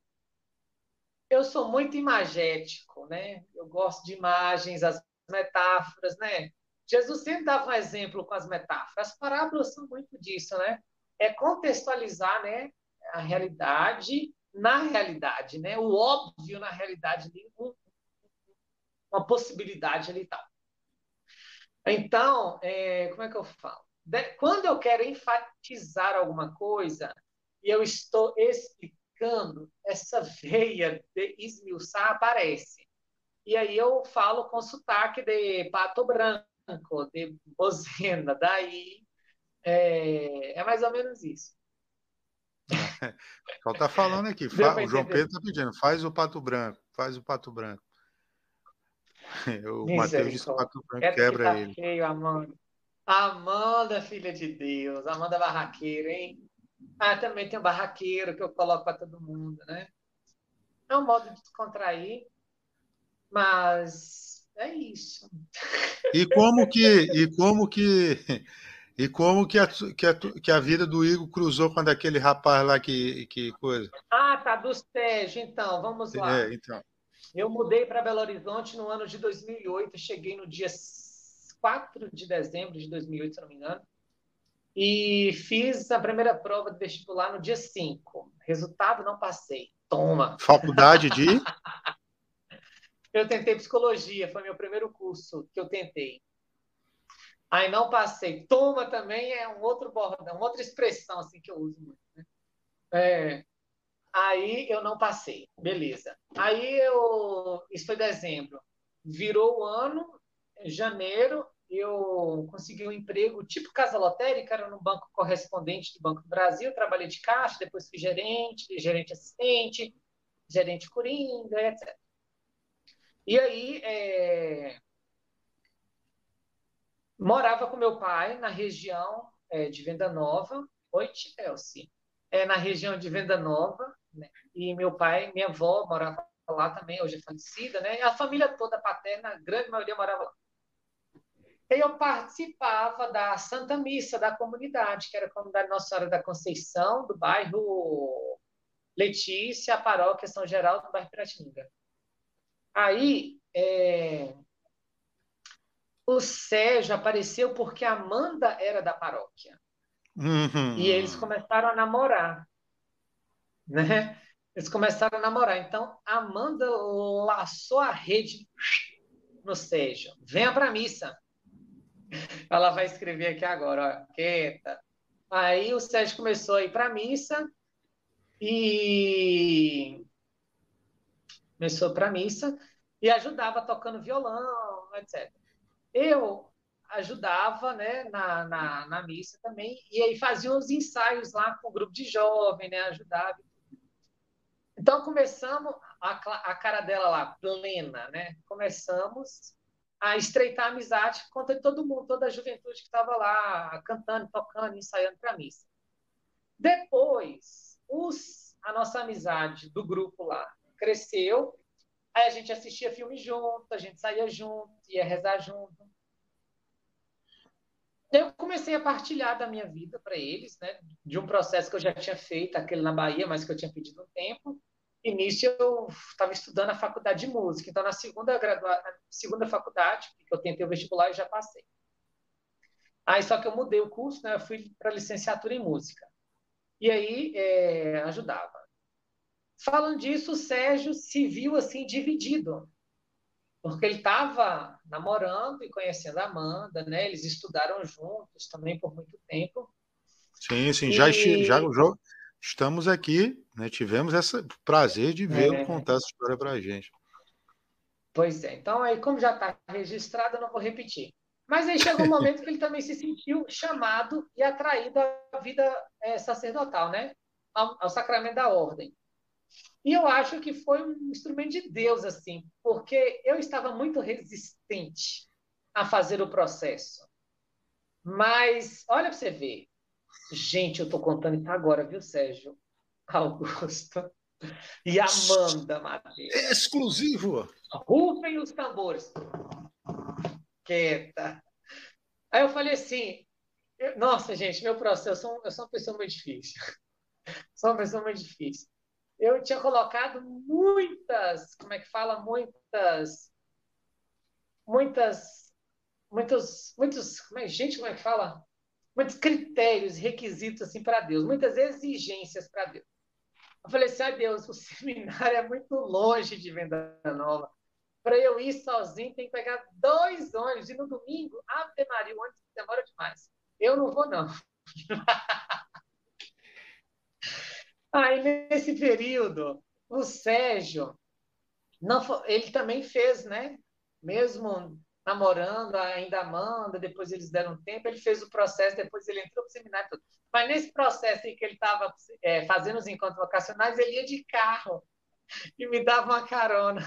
eu sou muito imagético, né? Eu gosto de imagens, as metáforas, né? Jesus sempre dava um exemplo com as metáforas. As parábolas são muito disso, né? É contextualizar né, a realidade na realidade, né? o óbvio na realidade, uma possibilidade ali e tal. Então, é, como é que eu falo? De, quando eu quero enfatizar alguma coisa e eu estou explicando, essa veia de esmiuçar aparece. E aí eu falo com sotaque de pato branco, de bozena, daí é, é mais ou menos isso. Então tá falando aqui, fa... o João Pedro está pedindo, faz o pato branco, faz o pato branco. O Matheus disse que o pato branco Quero quebra tá ele. Feio, Amanda. Amanda, filha de Deus, Amanda barraqueira, hein? Ah, também tem um barraqueiro que eu coloco para todo mundo, né? É um modo de descontrair, mas é isso. E como que, e como que e como que a, que a, que a vida do Igor cruzou com aquele rapaz lá que, que coisa? Ah, tá, do Sérgio, então, vamos lá. É, então. Eu mudei para Belo Horizonte no ano de 2008, cheguei no dia 4 de dezembro de 2008, se não me engano, e fiz a primeira prova de vestibular no dia 5. Resultado, não passei. Toma! Faculdade de? eu tentei psicologia, foi meu primeiro curso que eu tentei. Aí não passei. Toma também é um outro bordão, outra expressão assim que eu uso muito. Né? É... Aí eu não passei, beleza. Aí eu, isso foi dezembro, virou o ano, janeiro, eu consegui um emprego tipo casa lotérica, era no banco correspondente do Banco do Brasil, trabalhei de caixa, depois fui gerente, gerente assistente, gerente coringa, etc. E aí, é... morava com meu pai na região é, de Venda Nova, oi, Chelsea, é, na região de Venda Nova, né? e meu pai, minha avó morava lá também, hoje é falecida, né? A família toda paterna, a grande maioria morava lá. Eu participava da Santa Missa da comunidade, que era a comunidade Nossa Senhora da Conceição, do bairro Letícia, a paróquia São Geraldo, do bairro Piratininga. Aí, é... o Sérgio apareceu porque a Amanda era da paróquia. Uhum. E eles começaram a namorar. Né? Eles começaram a namorar. Então, a Amanda laçou a rede no Sérgio. Venha para a missa. Ela vai escrever aqui agora, ó. Quieta. Aí o Sérgio começou a ir para a missa e começou para a missa e ajudava tocando violão, etc. Eu ajudava né, na, na, na missa também, e aí fazia uns ensaios lá com o grupo de jovem, né, ajudava. Então começamos, a, a cara dela lá, plena, né? Começamos a estreitar a amizade com todo mundo, toda a juventude que estava lá cantando, tocando, ensaiando para a missa. Depois, os, a nossa amizade do grupo lá cresceu, aí a gente assistia filme junto, a gente saía junto, ia rezar junto. Eu comecei a partilhar da minha vida para eles, né, de um processo que eu já tinha feito, aquele na Bahia, mas que eu tinha pedido um tempo. Início eu estava estudando a faculdade de música, então na segunda gradua... segunda faculdade, que eu tentei o vestibular e já passei. Aí só que eu mudei o curso, né, eu fui para licenciatura em música. E aí é, ajudava. Falando disso, o Sérgio se viu assim dividido, porque ele estava namorando e conhecendo a Amanda, né? Eles estudaram juntos também por muito tempo. Sim, sim, e... já, já, já, estamos aqui, né? Tivemos esse prazer de vê-lo é... contar essa história para a gente. Pois é, então aí, como já está registrado, eu não vou repetir. Mas aí chegou um momento que ele também se sentiu chamado e atraído à vida é, sacerdotal, né? Ao, ao sacramento da ordem. E eu acho que foi um instrumento de Deus, assim, porque eu estava muito resistente a fazer o processo. Mas, olha para você ver. Gente, eu estou contando isso agora, viu, Sérgio? Augusto. E Amanda Madeira. Exclusivo! Rufem os tambores. Quieta. Aí eu falei assim, nossa, gente, meu processo, eu sou, eu sou uma pessoa muito difícil. Sou uma pessoa muito difícil eu tinha colocado muitas, como é que fala, muitas, muitas, muitos, muitos, como é, gente, como é que fala? Muitos critérios, requisitos assim para Deus, muitas exigências para Deus. Eu falei assim, ai Deus, o seminário é muito longe de Venda Nova. Para eu ir sozinho, tem que pegar dois ônibus. E no domingo, Ave Maria, o ônibus demora demais. Eu não vou, não. Aí, nesse período, o Sérgio, não, ele também fez, né? Mesmo namorando, ainda Amanda, depois eles deram tempo, ele fez o processo, depois ele entrou para o seminário. Tudo. Mas nesse processo em que ele estava é, fazendo os encontros vocacionais, ele ia de carro e me dava uma carona.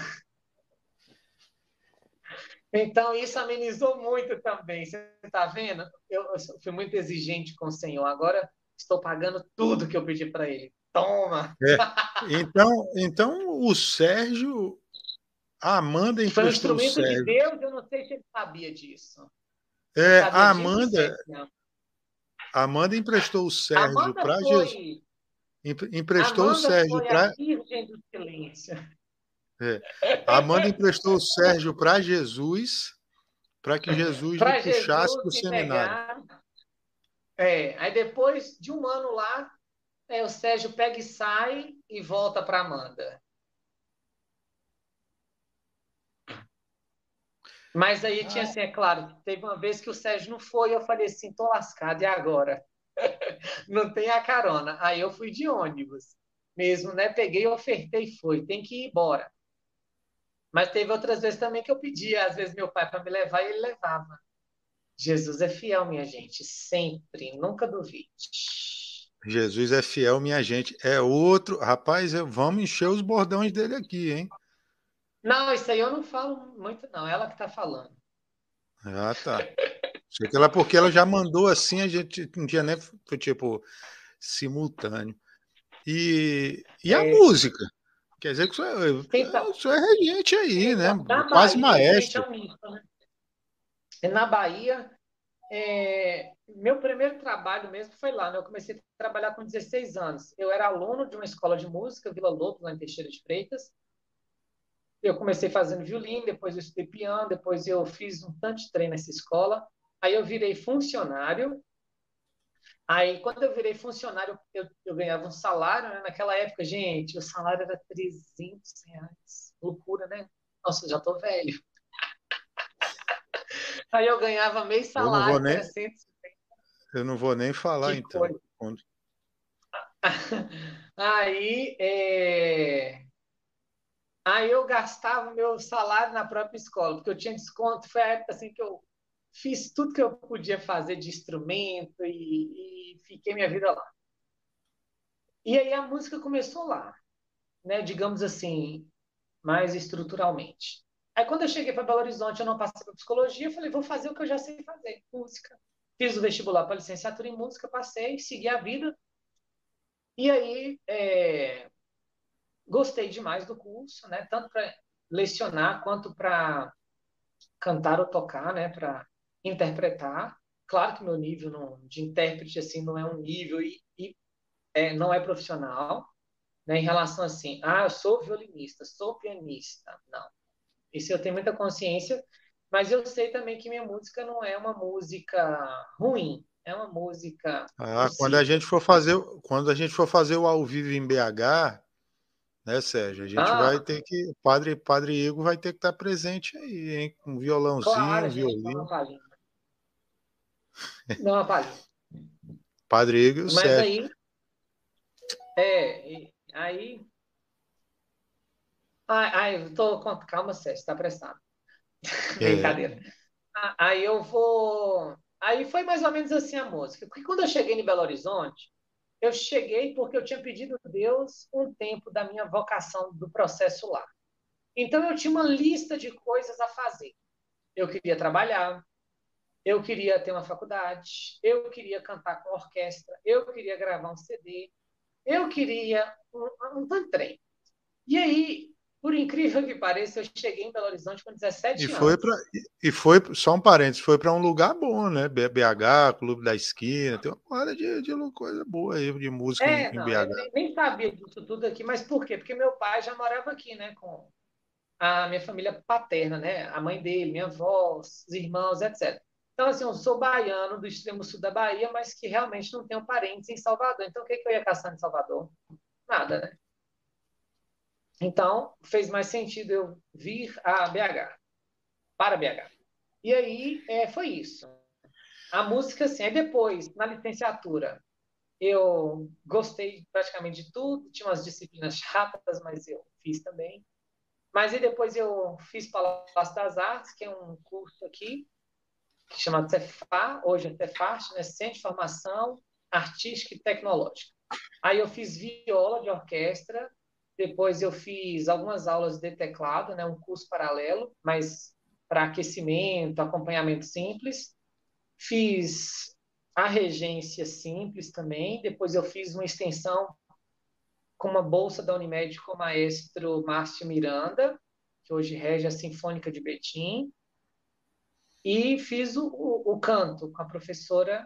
Então, isso amenizou muito também. Você está vendo? Eu, eu, fui muito exigente com o Senhor. Agora estou pagando tudo que eu pedi para Ele. Toma! É. Então, então, o Sérgio. A Amanda emprestou Foi um instrumento de Deus, eu não sei se ele sabia disso. É, sabia a Amanda. Disso, a Amanda emprestou o Sérgio para Jesus. Emprestou Amanda o Sérgio para. É. Amanda emprestou o Sérgio para Jesus, para que Jesus pra puxasse para o seminário. Pegar... É, aí depois de um ano lá, é, o Sérgio pega e sai e volta para Amanda. Mas aí tinha assim, é claro, teve uma vez que o Sérgio não foi, eu falei assim, tô lascado, e agora? não tem a carona. Aí eu fui de ônibus. mesmo, né? Peguei, ofertei e fui. Tem que ir embora. Mas teve outras vezes também que eu pedia, às vezes, meu pai para me levar e ele levava. Jesus é fiel, minha gente, sempre, nunca duvide. Jesus é fiel, minha gente. É outro. Rapaz, vamos encher os bordões dele aqui, hein? Não, isso aí eu não falo muito, não. Ela que está falando. Ah, tá. Sei que ela, porque ela já mandou assim, a gente não tinha nem. Foi tipo simultâneo. E, e a é. música? Quer dizer que isso é, então, isso é regente aí, né? Quase Bahia, maestro. É, um né? Na Bahia, é, meu primeiro trabalho mesmo foi lá, né? Eu comecei a trabalhar com 16 anos. Eu era aluno de uma escola de música, Vila Lobos, lá em Teixeira de Freitas. Eu comecei fazendo violino, depois eu estudei piano, depois eu fiz um tanto de treino nessa escola. Aí eu virei funcionário Aí, quando eu virei funcionário, eu, eu ganhava um salário, né? Naquela época, gente, o salário era 300 reais. Loucura, né? Nossa, já tô velho. Aí eu ganhava meio salário, eu não vou nem, 350. Eu não vou nem falar, que então. Aí, é... Aí eu gastava meu salário na própria escola, porque eu tinha desconto. Foi a época assim, que eu fiz tudo que eu podia fazer de instrumento e, e fiquei minha vida lá. E aí a música começou lá, né? Digamos assim, mais estruturalmente. Aí quando eu cheguei para Belo Horizonte, eu não passei para psicologia, eu falei, vou fazer o que eu já sei fazer, música. Fiz o vestibular para licenciatura em música, passei, segui a vida. E aí é, gostei demais do curso, né? Tanto para lecionar quanto para cantar ou tocar, né? Para interpretar. Claro que meu nível não, de intérprete assim não é um nível e, e é, não é profissional, né, em relação assim, ah, eu sou violinista, sou pianista. Não. Isso eu tenho muita consciência, mas eu sei também que minha música não é uma música ruim, é uma música. Ah, quando a gente for fazer, quando a gente for fazer o ao vivo em BH, né, Sérgio? A gente ah. vai ter que. O padre, padre Igor vai ter que estar presente aí, hein? Com um violãozinho, claro, um violino. Não apague. Padre Igor, Mas certo. aí. É, aí. Ai, ai, eu tô. Calma, Sérgio, tá prestado. É. Brincadeira. Aí eu vou. Aí foi mais ou menos assim a música. Porque quando eu cheguei em Belo Horizonte, eu cheguei porque eu tinha pedido a Deus um tempo da minha vocação do processo lá. Então eu tinha uma lista de coisas a fazer. Eu queria trabalhar, eu queria ter uma faculdade, eu queria cantar com orquestra, eu queria gravar um CD, eu queria um, um trem. E aí, por incrível que pareça, eu cheguei em Belo Horizonte com 17 e anos. Foi pra, e foi, só um parênteses, foi para um lugar bom, né? BH, Clube da Esquina, tem uma porrada de, de coisa boa aí, de música é, em, não, BH. Eu nem sabia disso tudo aqui, mas por quê? Porque meu pai já morava aqui, né? Com a minha família paterna, né? A mãe dele, minha avó, os irmãos, etc. Então, assim, eu sou baiano do extremo sul da Bahia, mas que realmente não tenho parentes em Salvador. Então, o que, que eu ia caçar em Salvador? Nada, né? Então, fez mais sentido eu vir a BH, para BH. E aí, é, foi isso. A música, assim, aí depois, na licenciatura, eu gostei praticamente de tudo, tinha umas disciplinas chatas, mas eu fiz também. Mas aí depois eu fiz Palácio das Artes, que é um curso aqui, que chama Cefar, hoje é Cefart, né? Centro de Formação Artística e Tecnológica. Aí eu fiz viola de orquestra, depois eu fiz algumas aulas de teclado, né? Um curso paralelo, mas para aquecimento, acompanhamento simples. Fiz a regência simples também. Depois eu fiz uma extensão com uma bolsa da Unimed com o maestro Márcio Miranda, que hoje rege a Sinfônica de Betim. E fiz o, o, canto com a professora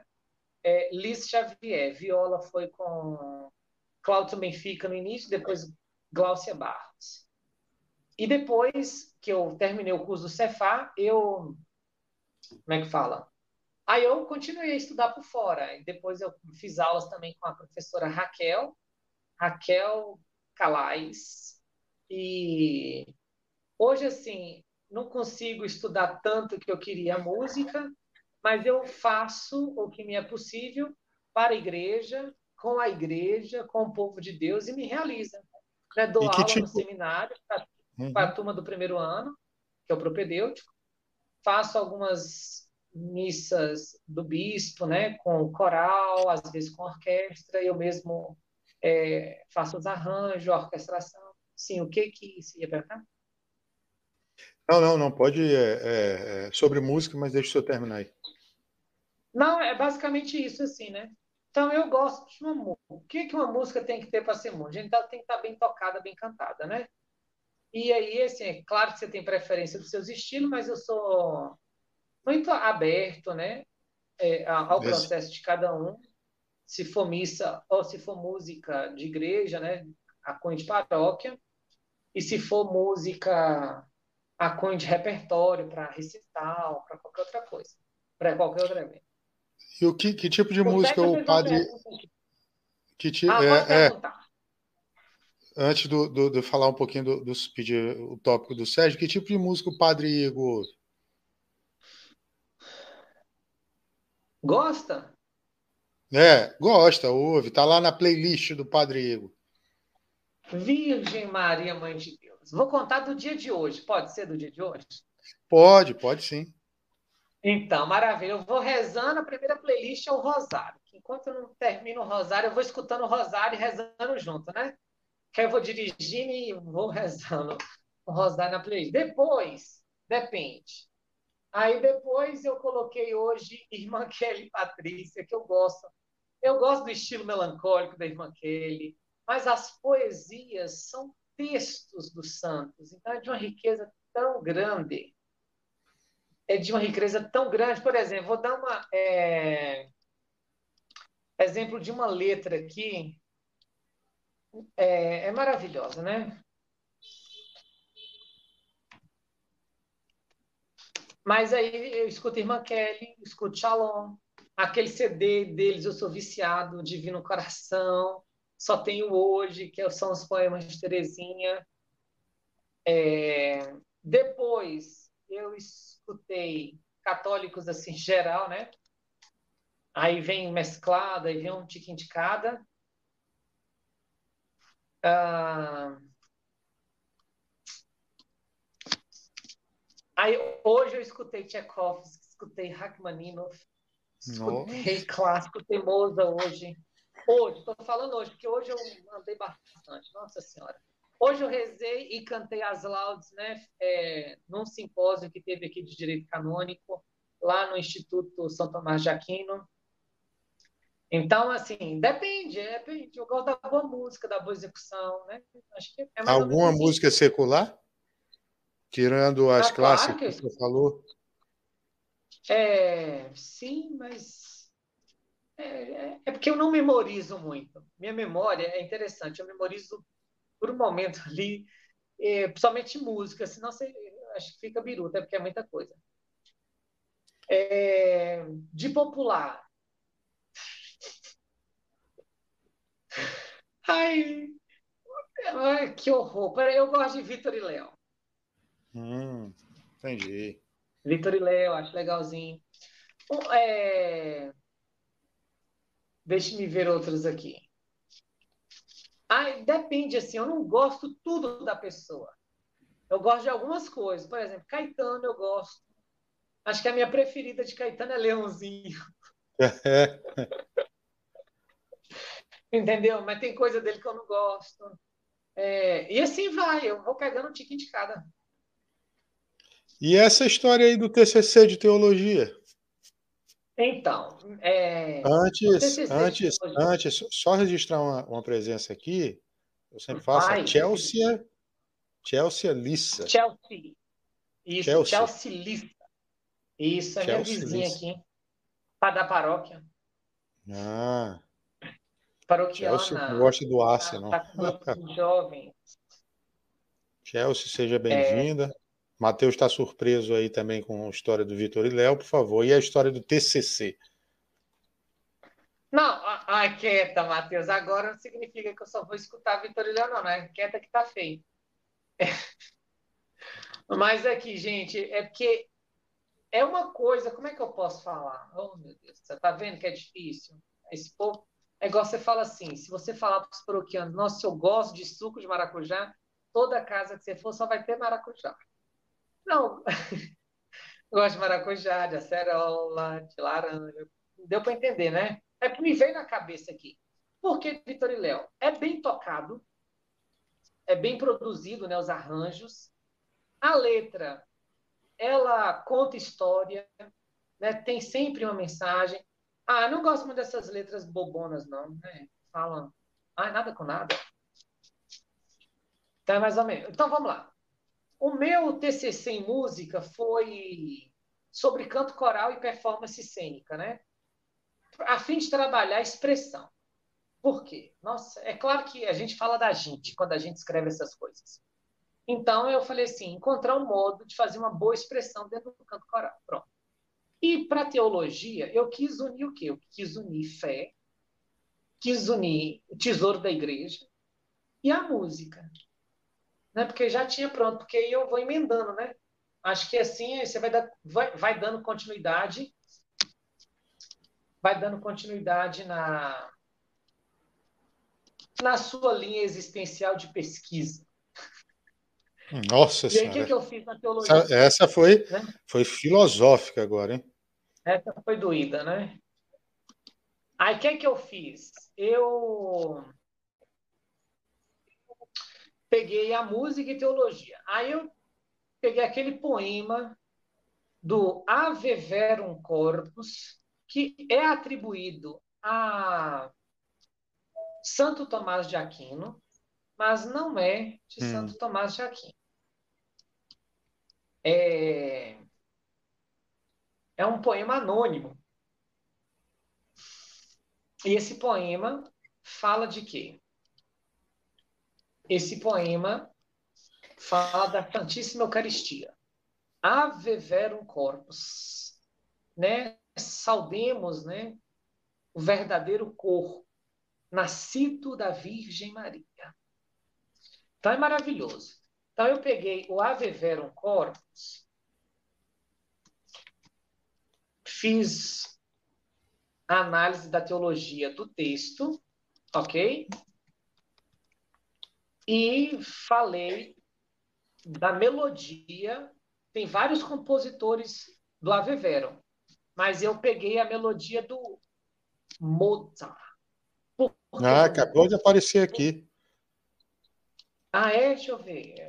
é, Liz Xavier. Viola foi com Cláudio Benfica no início, depois Gláucia Barros. E depois que eu terminei o curso do Cefar, eu. Como é que fala? Aí eu continuei a estudar por fora. E depois eu fiz aulas também com a professora Raquel, Raquel Calais. E hoje, assim, não consigo estudar tanto que eu queria música, mas eu faço o que me é possível para a igreja, com a igreja, com o povo de Deus e me realiza. Né? Dou aula tipo... no seminário para uhum. a turma do primeiro ano, que é o propedêutico. Faço algumas missas do bispo, né, com coral, às vezes com orquestra. Eu mesmo é, faço os arranjos, a orquestração. Sim, o que que se ia perguntar? Não, não, não pode é, é, é, sobre música, mas deixa o senhor terminar aí. Não, é basicamente isso assim, né? Então eu gosto de uma música. O que que uma música tem que ter para ser música? A gente tem que estar bem tocada, bem cantada, né? E aí, assim, é claro que você tem preferência dos seus estilos, mas eu sou muito aberto, né? É, ao processo de cada um. Se for missa ou se for música de igreja, né? A cunho de paróquia. E se for música a cunho de repertório para recital, para qualquer outra coisa, para qualquer outro evento. E o que, que tipo de música o padre. Que ti... ah, é, é... Antes do, do, de falar um pouquinho do, do pedir o tópico do Sérgio, que tipo de música o padre Igor Gosta? É, gosta, ouve. Tá lá na playlist do Padre Igor. Virgem Maria, Mãe de Deus. Vou contar do dia de hoje. Pode ser do dia de hoje? Pode, pode sim. Então, maravilha. Eu vou rezando, a primeira playlist é o Rosário. Enquanto eu não termino o Rosário, eu vou escutando o Rosário e rezando junto, né? Que eu vou dirigindo e vou rezando o Rosário na playlist. Depois, depende. Aí depois eu coloquei hoje Irmã Kelly Patrícia, que eu gosto. Eu gosto do estilo melancólico da Irmã Kelly, mas as poesias são textos dos santos, então é de uma riqueza tão grande é de uma riqueza tão grande. Por exemplo, vou dar uma é, exemplo de uma letra aqui. É, é maravilhosa, né? Mas aí eu escuto Irmã Kelly, escuto Shalom, aquele CD deles, eu sou viciado, Divino Coração, só tenho hoje, que são os poemas de Terezinha. É, depois eu escutei católicos assim, geral, né? Aí vem mesclada, aí vem um tiquinho de cada. Ah... Aí hoje eu escutei Tchaikovsky, escutei Rachmaninoff, escutei Nossa. clássico, escutei hoje. Hoje, estou falando hoje, porque hoje eu andei bastante, nossa senhora. Hoje eu rezei e cantei as laudes, né, é, num simpósio que teve aqui de Direito Canônico, lá no Instituto São Tomás de Aquino. Então, assim, depende, é, depende. Eu gosto da boa música, da boa execução, né? Acho que é Alguma música assim. secular? Tirando as ah, clássicas claro que... que você falou? É, sim, mas é, é, é, porque eu não memorizo muito. Minha memória é interessante, eu memorizo por um momento ali, é, principalmente música, senão você acho que fica biruta, porque é muita coisa. É, de popular. Ai, ai, que horror. Eu gosto de Vitor e Léo. Hum, entendi. Vitor e Léo, acho legalzinho. É... Deixe-me ver outros aqui. Ai, depende, assim, eu não gosto tudo da pessoa. Eu gosto de algumas coisas. Por exemplo, Caetano eu gosto. Acho que a minha preferida de Caetano é Leãozinho. Entendeu? Mas tem coisa dele que eu não gosto. É, e assim vai, eu vou pegando um tiquinho de cada. E essa história aí do TCC de teologia? Então, é... antes, antes, antes, só registrar uma, uma presença aqui, eu sempre faço Ai, Chelsea, Chelsea Lissa. Chelsea. Isso, Chelsea, Chelsea Lissa. Isso, é Chelsea minha vizinha Lissa. aqui. Da paróquia. Ah. Paroquiana. Chelsea gosta do Arsenal. Tá, tá jovens. Chelsea, seja bem-vinda. É... Matheus está surpreso aí também com a história do Vitor e Léo, por favor. E a história do TCC? Não, ai, quieta, Matheus. Agora não significa que eu só vou escutar Vitor e Léo, não, né? Quieta que tá feio. É. Mas aqui, gente, é porque é uma coisa, como é que eu posso falar? Oh, meu Deus, você tá vendo que é difícil? Esse povo, É igual você fala assim: se você falar para os paroquianos, nossa, eu gosto de suco de maracujá, toda casa que você for só vai ter maracujá. Não. gosto de maracujá, de acerola, de laranja. Deu para entender, né? É que me veio na cabeça aqui. Porque Vitor e Léo é bem tocado, é bem produzido, né, os arranjos. A letra, ela conta história, né, tem sempre uma mensagem. Ah, não gosto muito dessas letras bobonas, não, né? Falam, ah, nada com nada. Tá mais ou menos. Então vamos lá. O meu TCC em música foi sobre canto coral e performance cênica, né? A fim de trabalhar a expressão. Por quê? Nossa, é claro que a gente fala da gente quando a gente escreve essas coisas. Então eu falei assim, encontrar um modo de fazer uma boa expressão dentro do canto coral. Pronto. E para teologia, eu quis unir o quê? Eu quis unir fé, quis unir o tesouro da igreja e a música. Né? Porque já tinha pronto, porque aí eu vou emendando, né? Acho que assim você vai, dar, vai, vai dando continuidade, vai dando continuidade na, na sua linha existencial de pesquisa. Nossa e Senhora. E aí, o que, que eu fiz na teologia? Essa, essa foi, né? foi filosófica agora, hein? Essa foi doída, né? Aí, o que, que eu fiz? Eu peguei a música e teologia. Aí, eu peguei aquele poema do Ave Verum Corpus, que é atribuído a Santo Tomás de Aquino, mas não é de hum. Santo Tomás de Aquino. É, é um poema anônimo. E esse poema fala de quê? Esse poema fala da Santíssima Eucaristia. Ave verum corpus, né? Saudemos, né, o verdadeiro corpo nascido da Virgem Maria. Então é maravilhoso. Então eu peguei o Ave Verum Corpus, fiz a análise da teologia do texto, ok? E falei da melodia. Tem vários compositores do Ave Verum, mas eu peguei a melodia do Mozart. Ah, acabou de aparecer aqui. Ah, é? Deixa eu ver.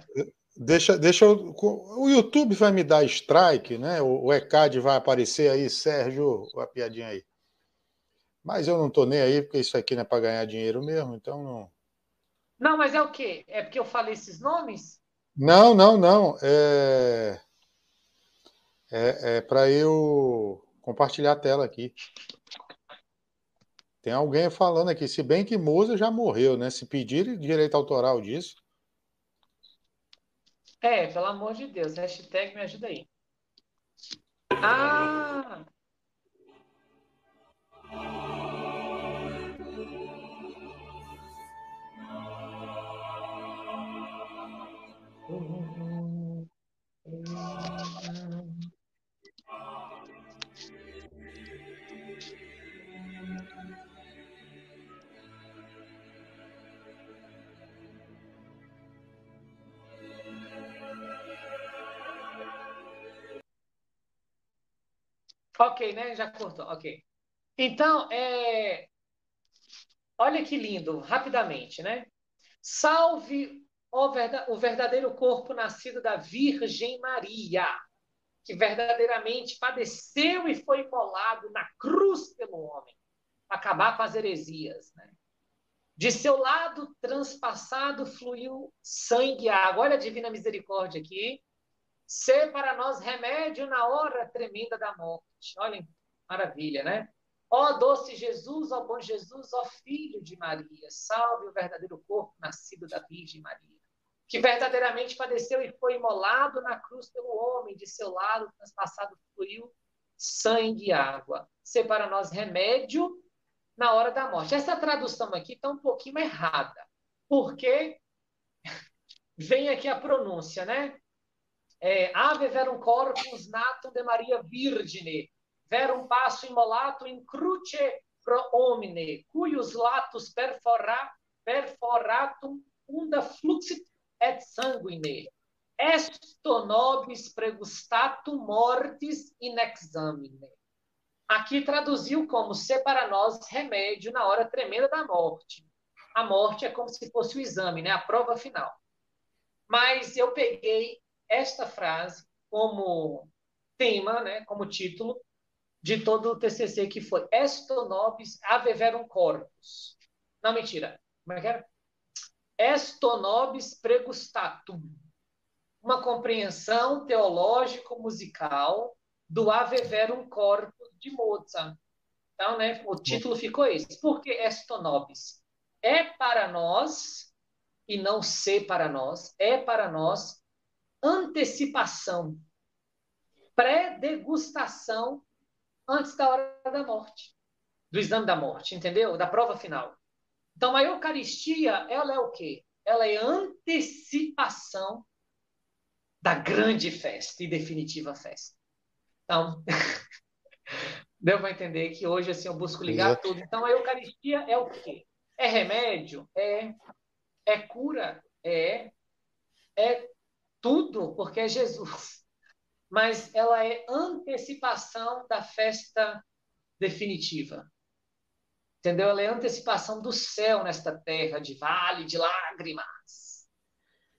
Deixa, deixa eu, o YouTube vai me dar strike, né? O, o ECAD vai aparecer aí, Sérgio, a piadinha aí. Mas eu não tô nem aí, porque isso aqui não é para ganhar dinheiro mesmo, então não. Não, mas é o quê? É porque eu falei esses nomes? Não, não, não. É, é, é para eu compartilhar a tela aqui. Tem alguém falando aqui, se bem que Moza já morreu, né? Se pedir direito autoral disso. É, pelo amor de Deus, hashtag me ajuda aí. Ah! Ok, né? Já cortou. Ok. Então, é... olha que lindo, rapidamente, né? Salve o verdadeiro corpo nascido da Virgem Maria, que verdadeiramente padeceu e foi imolado na cruz pelo homem, para acabar com as heresias, né? De seu lado transpassado fluiu sangue e água. Olha a divina misericórdia aqui. Ser para nós remédio na hora tremenda da morte. Olhem, maravilha, né? Ó doce Jesus, ó bom Jesus, ó Filho de Maria, salve o verdadeiro corpo nascido da Virgem Maria, que verdadeiramente padeceu e foi imolado na cruz pelo homem, de seu lado transpassado fluiu sangue e água. Ser para nós remédio na hora da morte. Essa tradução aqui está um pouquinho errada, porque vem aqui a pronúncia, né? É, ave verum corpus natum de Maria Virgine, verum passo immolato in cruce pro homine, cuius latus perfora, perforatum unda fluxit et sanguine. Esto nobis pregustatum mortis in examine. Aqui traduziu como ser para nós remédio na hora tremenda da morte. A morte é como se fosse o exame, né? a prova final. Mas eu peguei esta frase como tema, né? como título de todo o TCC, que foi Esto nobis aveverum corpus. Não, mentira. Como é que era? Esto nobis pregustatum. Uma compreensão teológico-musical do Ave Verum Corpus de Mozart. Então, né, o título ficou esse. Por que Esto Nobis? É para nós, e não ser para nós, é para nós antecipação, pré-degustação antes da hora da morte, do exame da morte, entendeu? Da prova final. Então, a Eucaristia, ela é o quê? Ela é antecipação da grande festa e definitiva festa. Então, deu para entender que hoje assim eu busco ligar Exato. tudo. Então, a Eucaristia é o quê? É remédio? É. É cura? É. É tudo, porque é Jesus. Mas ela é antecipação da festa definitiva. Entendeu? Ela é antecipação do céu nesta terra de vale de lágrimas.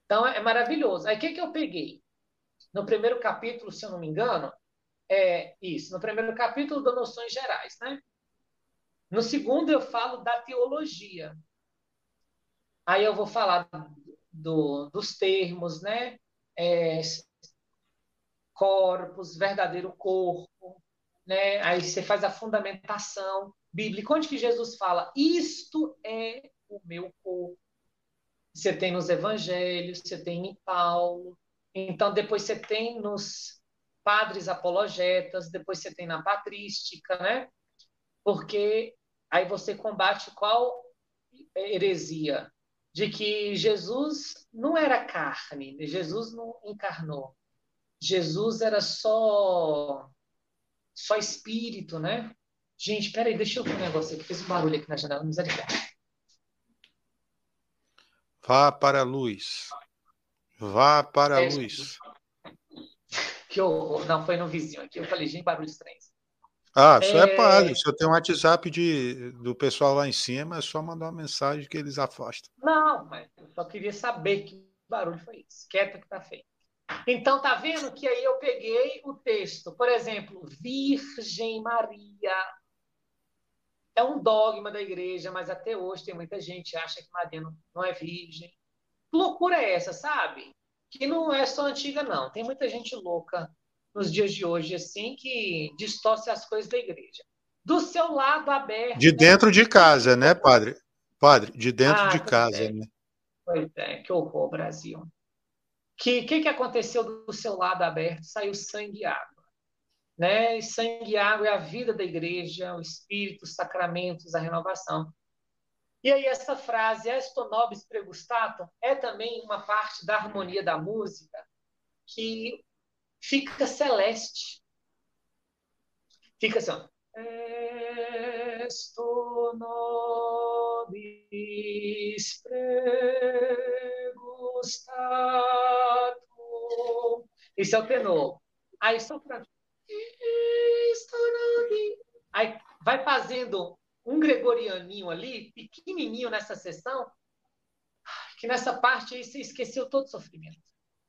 Então, é maravilhoso. Aí, o que, que eu peguei? No primeiro capítulo, se eu não me engano, é isso. No primeiro capítulo, dou noções gerais, né? No segundo, eu falo da teologia. Aí eu vou falar do, dos termos, né? É, corpos, verdadeiro corpo, né? Aí você faz a fundamentação bíblica. Onde que Jesus fala? Isto é o meu corpo. Você tem nos evangelhos, você tem em Paulo. Então, depois você tem nos padres apologetas, depois você tem na patrística, né? Porque aí você combate qual heresia? De que Jesus não era carne, Jesus não encarnou. Jesus era só só espírito, né? Gente, peraí, deixa eu ver um negócio aqui. Fez um barulho aqui na janela, misericórdia. Vá para a luz. Vá para a é, luz que horror. Não, foi no vizinho aqui. Eu falei, gente, barulho estranho. Ah, só é, é padre. Se eu tenho um WhatsApp de, do pessoal lá em cima, é só mandar uma mensagem que eles afastam. Não, mas eu só queria saber que barulho foi esse. Quieto que tá feito. Então, tá vendo que aí eu peguei o texto. Por exemplo, Virgem Maria. É um dogma da igreja, mas até hoje tem muita gente que acha que Maria não, não é virgem. Que loucura é essa, sabe? que não é só antiga, não. Tem muita gente louca nos dias de hoje, assim, que distorce as coisas da igreja. Do seu lado aberto. De dentro né? de casa, né, padre? Padre, de dentro ah, de casa, é. né? Pois é, que horror, Brasil. O que, que, que aconteceu do seu lado aberto? Saiu sangue e água. Né? E sangue e água é a vida da igreja, o espírito, os sacramentos, a renovação. E aí essa frase, esto nobis pregustatum, é também uma parte da harmonia da música que fica celeste. Fica assim, ó. Esto nobis pregustatum. Esse é o tenor. Aí sopra. Aí vai fazendo um gregorianinho ali, pequenininho nessa sessão, que nessa parte aí você esqueceu todo o sofrimento.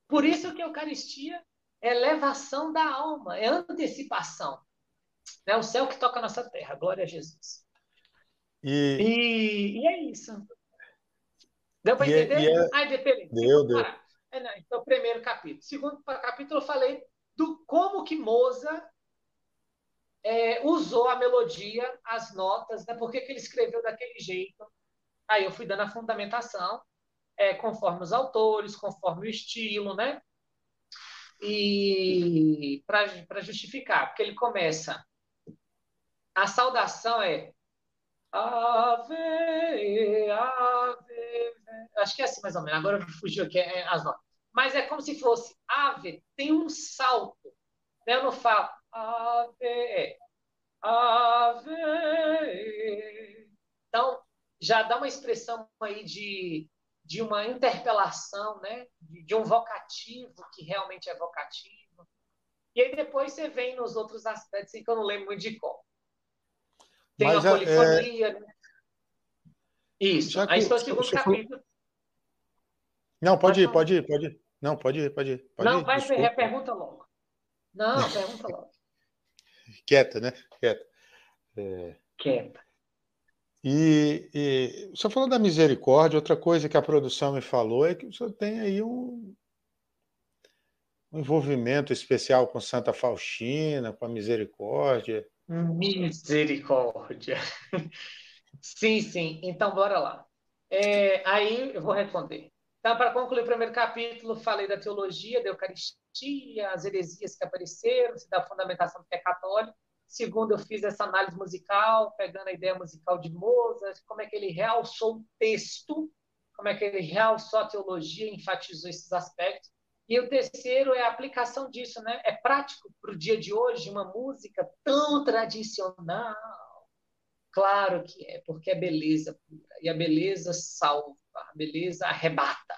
Por isso que a Eucaristia é elevação da alma, é antecipação. É o céu que toca a nossa terra. Glória a Jesus. E, e, e é isso. Deu para é, entender? É... Ai, depende. Deu, deu. É, não, então, primeiro capítulo. Segundo capítulo, eu falei do como que Moza é, usou a melodia, as notas, né? Por que, que ele escreveu daquele jeito? Aí eu fui dando a fundamentação, é, conforme os autores, conforme o estilo, né? E para justificar, porque ele começa. A saudação é Ave, Ave. Acho que é assim mais ou menos. Agora fugiu aqui é, as notas. Mas é como se fosse Ave, tem um salto. Né? Eu não falo Ave, Ave. Então, já dá uma expressão aí de, de uma interpelação, né? De, um vocativo que realmente é vocativo. E aí depois você vem nos outros aspectos em que eu não lembro muito de qual. Tem Mas, a é, polifonia, é... né? Isso. Já aí estou segundo capítulo. Não, pode, ir, pode ir, pode ir. Não, pode ir, pode ir. Pode não, ir, vai ser, pergunta logo. Não, pergunta logo. Quieta, né? Quieta. É... Quieta. E, e você falou da misericórdia, outra coisa que a produção me falou é que o senhor tem aí um, um envolvimento especial com Santa Faustina, com a misericórdia. Misericórdia. Sim, sim. Então, bora lá. É, aí eu vou responder. Então, para concluir o primeiro capítulo, falei da teologia, da Eucaristia, as heresias que apareceram, da fundamentação do que é católico. Segundo, eu fiz essa análise musical, pegando a ideia musical de Mozart, como é que ele realçou o texto, como é que ele realçou a teologia, enfatizou esses aspectos. E o terceiro é a aplicação disso, né? É prático para o dia de hoje uma música tão tradicional. Claro que é, porque é beleza pura. E a beleza salva, a beleza arrebata,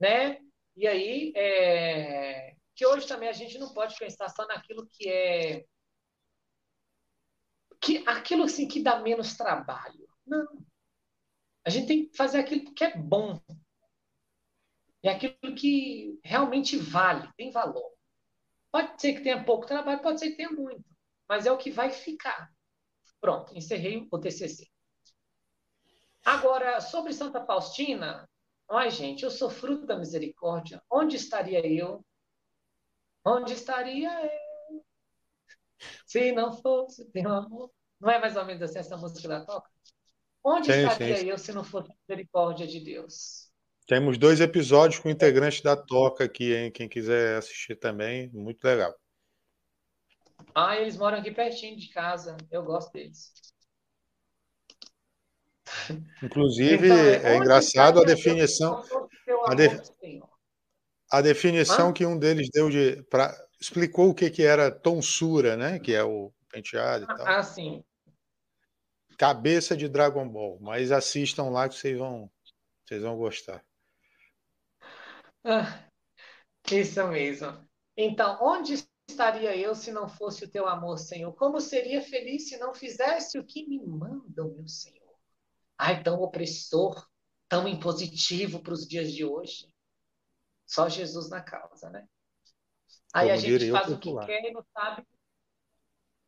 né? E aí, é... que hoje também a gente não pode pensar só naquilo que é que aquilo assim que dá menos trabalho. Não. A gente tem que fazer aquilo que é bom. É aquilo que realmente vale, tem valor. Pode ser que tenha pouco trabalho, pode ser que tenha muito, mas é o que vai ficar. Pronto, encerrei o TCC. Agora, sobre Santa Faustina, ai, gente, eu sou fruto da misericórdia. Onde estaria eu? Onde estaria eu? Se não fosse teu amor. Não é mais ou menos assim essa música da toca? Onde sim, estaria sim. eu se não fosse a misericórdia de Deus? Temos dois episódios com integrantes da Toca aqui, hein? Quem quiser assistir também, muito legal. Ah, eles moram aqui pertinho de casa. Eu gosto deles. Inclusive, então, é, é engraçado a definição. A, de, a definição que um deles deu de. Pra, explicou o que, que era tonsura, né? Que é o penteado e tal. Ah, sim. Cabeça de Dragon Ball. Mas assistam lá que vocês vão, vocês vão gostar. Ah, isso mesmo. Então, onde estaria eu se não fosse o teu amor, Senhor? Como seria feliz se não fizesse o que me manda o meu Senhor? Ai, tão opressor, tão impositivo para os dias de hoje. Só Jesus na causa, né? Aí Como a gente faz o que quer e não sabe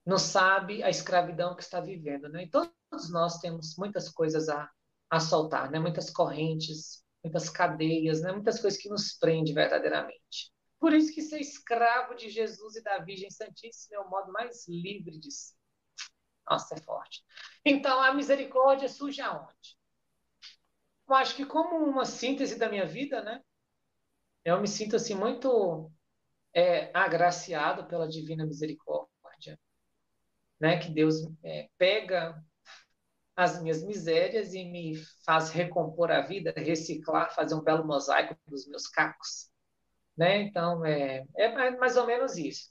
não sabe a escravidão que está vivendo, né? E todos nós temos muitas coisas a, a soltar, né? Muitas correntes, muitas cadeias, né? Muitas coisas que nos prendem verdadeiramente. Por isso que ser escravo de Jesus e da Virgem Santíssima é o modo mais livre de ser. Nossa, é forte. Então, a misericórdia surge aonde? Eu acho que como uma síntese da minha vida, né? Eu me sinto assim muito é, agraciado pela divina misericórdia né? Que Deus é, pega as minhas misérias e me faz recompor a vida, reciclar, fazer um belo mosaico dos meus cacos, né? Então é, é mais ou menos isso.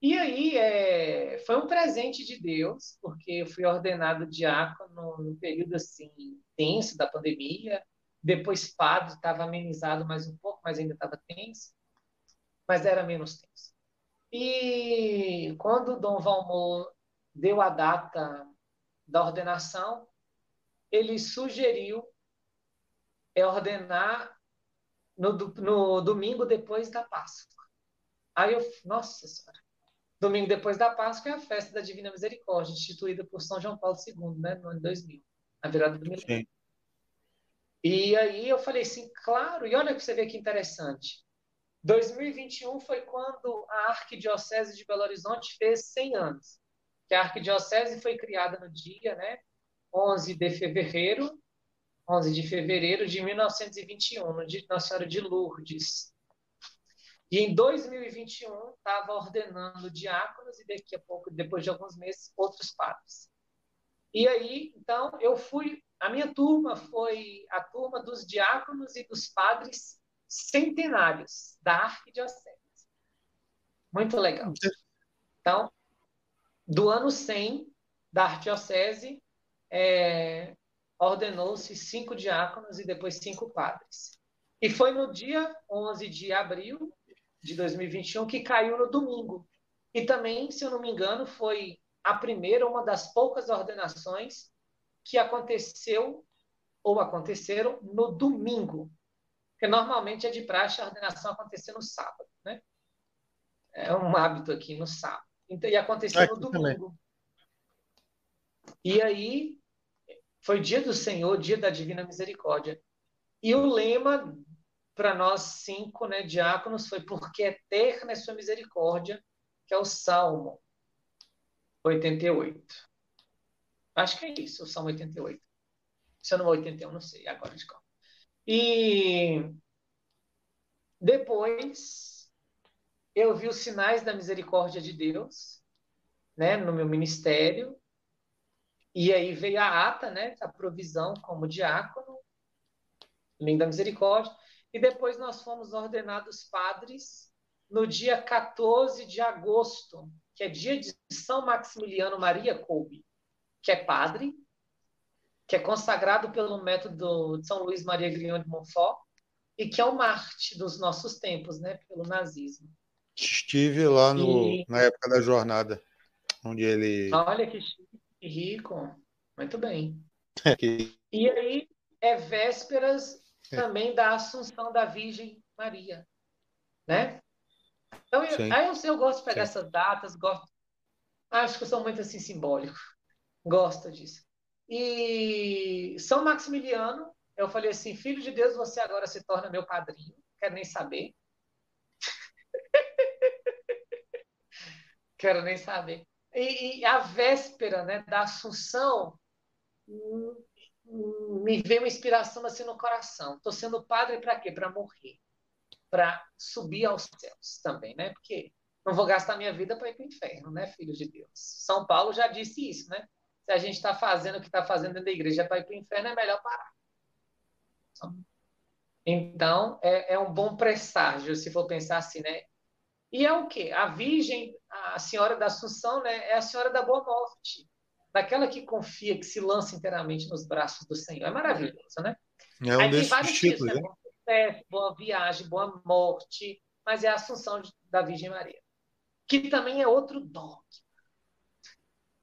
E aí é, foi um presente de Deus, porque eu fui ordenado diácono no período assim tenso da pandemia. Depois padre estava amenizado mais um pouco, mas ainda estava tenso, mas era menos tenso. E quando Dom Valmor deu a data da ordenação, ele sugeriu é ordenar no, no domingo depois da Páscoa. Aí eu, nossa senhora, domingo depois da Páscoa é a festa da Divina Misericórdia, instituída por São João Paulo II, né, no ano 2000, na virada do milênio. E aí eu falei assim, claro, e olha que você vê que interessante. 2021 foi quando a Arquidiocese de Belo Horizonte fez 100 anos que a arquidiocese foi criada no dia, né, 11 de fevereiro, 11 de fevereiro de 1921, no dia Nossa Senhora de Lourdes. E em 2021 estava ordenando diáconos e daqui a pouco, depois de alguns meses, outros padres. E aí, então, eu fui, a minha turma foi a turma dos diáconos e dos padres centenários da arquidiocese. Muito legal. Então, do ano 100 da arquidiocese, é, ordenou-se cinco diáconos e depois cinco padres. E foi no dia 11 de abril de 2021 que caiu no domingo. E também, se eu não me engano, foi a primeira, uma das poucas ordenações que aconteceu ou aconteceram no domingo. Porque normalmente é de praxe a ordenação acontecer no sábado, né? É um hábito aqui no sábado. Então, e aconteceu aqui no domingo. Também. E aí foi dia do Senhor, dia da divina misericórdia. E o lema para nós cinco, né, diáconos, foi porque eterna é sua misericórdia, que é o Salmo 88. Acho que é isso, o Salmo 88. Se eu não 81, não sei agora de qual. E depois eu vi os sinais da misericórdia de Deus, né, no meu ministério. E aí veio a ata, né, a provisão como diácono, linda misericórdia. E depois nós fomos ordenados padres no dia 14 de agosto, que é dia de São Maximiliano Maria Kolbe, que é padre, que é consagrado pelo método de São Luís Maria Grignon de Montfort, e que é o Marte dos nossos tempos, né, pelo nazismo. Estive lá no, e... na época da jornada, onde ele. Olha que rico, muito bem. É e aí é vésperas também da Assunção da Virgem Maria, né? Então, eu, aí eu, eu gosto de pegar Sim. essas datas, gosto, acho que eu sou muito assim simbólico, gosto disso. E São Maximiliano eu falei assim: Filho de Deus, você agora se torna meu padrinho. Quero nem saber. Quero nem saber. E, e, a véspera né, da Assunção me veio uma inspiração assim no coração. Estou sendo padre para quê? Para morrer. Para subir aos céus também, né? Porque não vou gastar minha vida para ir para o inferno, né, filho de Deus? São Paulo já disse isso, né? Se a gente está fazendo o que está fazendo dentro da igreja para ir para o inferno, é melhor parar. Então, é, é um bom presságio, se for pensar assim, né? E é o quê? A Virgem, a Senhora da Assunção, né, é a Senhora da Boa Morte. Daquela que confia, que se lança inteiramente nos braços do Senhor. É maravilhoso, né? É um Aí tem vários títulos, né? né? boa viagem, boa morte, mas é a Assunção da Virgem Maria. Que também é outro dogma.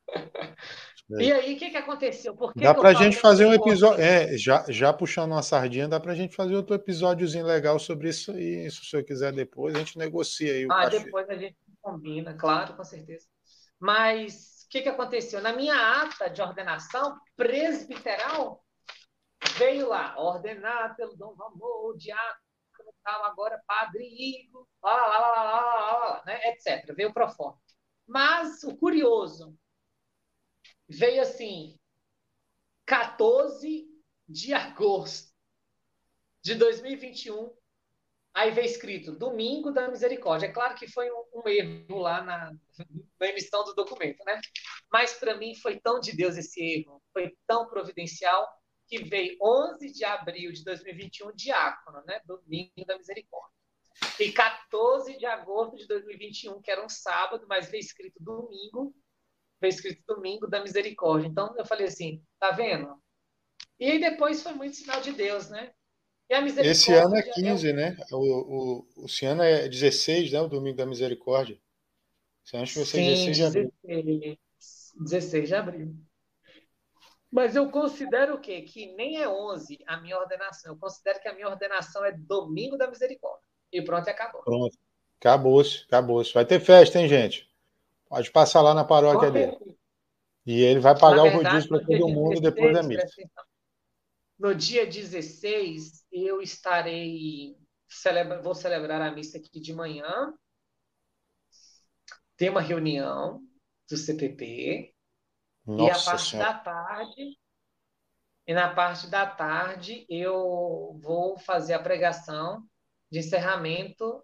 É. E aí, o que, que aconteceu? Por que dá para a gente fazer um episódio. É, já, já puxando uma sardinha, dá para a gente fazer outro episódiozinho legal sobre isso aí. Se o senhor quiser depois, a gente negocia aí. O ah, cachê. depois a gente combina, claro, com certeza. Mas o que, que aconteceu? Na minha ata de ordenação presbiteral, veio lá, ordenado pelo Dom Ramon, diácono, tal, agora padre Igor, lá, lá, lá, lá, lá, lá, né, etc. Veio pro forma. Mas o curioso veio assim, 14 de agosto de 2021. Aí veio escrito Domingo da Misericórdia. É claro que foi um, um erro lá na, na, emissão do documento, né? Mas para mim foi tão de Deus esse erro, foi tão providencial que veio 11 de abril de 2021, diácono, né? Domingo da Misericórdia. E 14 de agosto de 2021, que era um sábado, mas veio escrito domingo, foi escrito Domingo da Misericórdia. Então eu falei assim, tá vendo? E aí depois foi muito sinal de Deus, né? Esse ano é 15, é... né? O, o, o, esse ano é 16, né? O Domingo da Misericórdia. Você acha que vai ser Sim, 16 de abril? 16, 16 de abril. Mas eu considero o quê? Que nem é 11 a minha ordenação. Eu considero que a minha ordenação é Domingo da Misericórdia. E pronto, acabou. Pronto. Acabou-se, acabou-se. Vai ter festa, hein, gente? Pode passar lá na paróquia dele. E ele vai pagar verdade, o rodízio para todo mundo 16, depois da missa. No dia 16, eu estarei. Celebra, vou celebrar a missa aqui de manhã. Tem uma reunião do CPP. Nossa e a parte senhora. da tarde. E na parte da tarde eu vou fazer a pregação de encerramento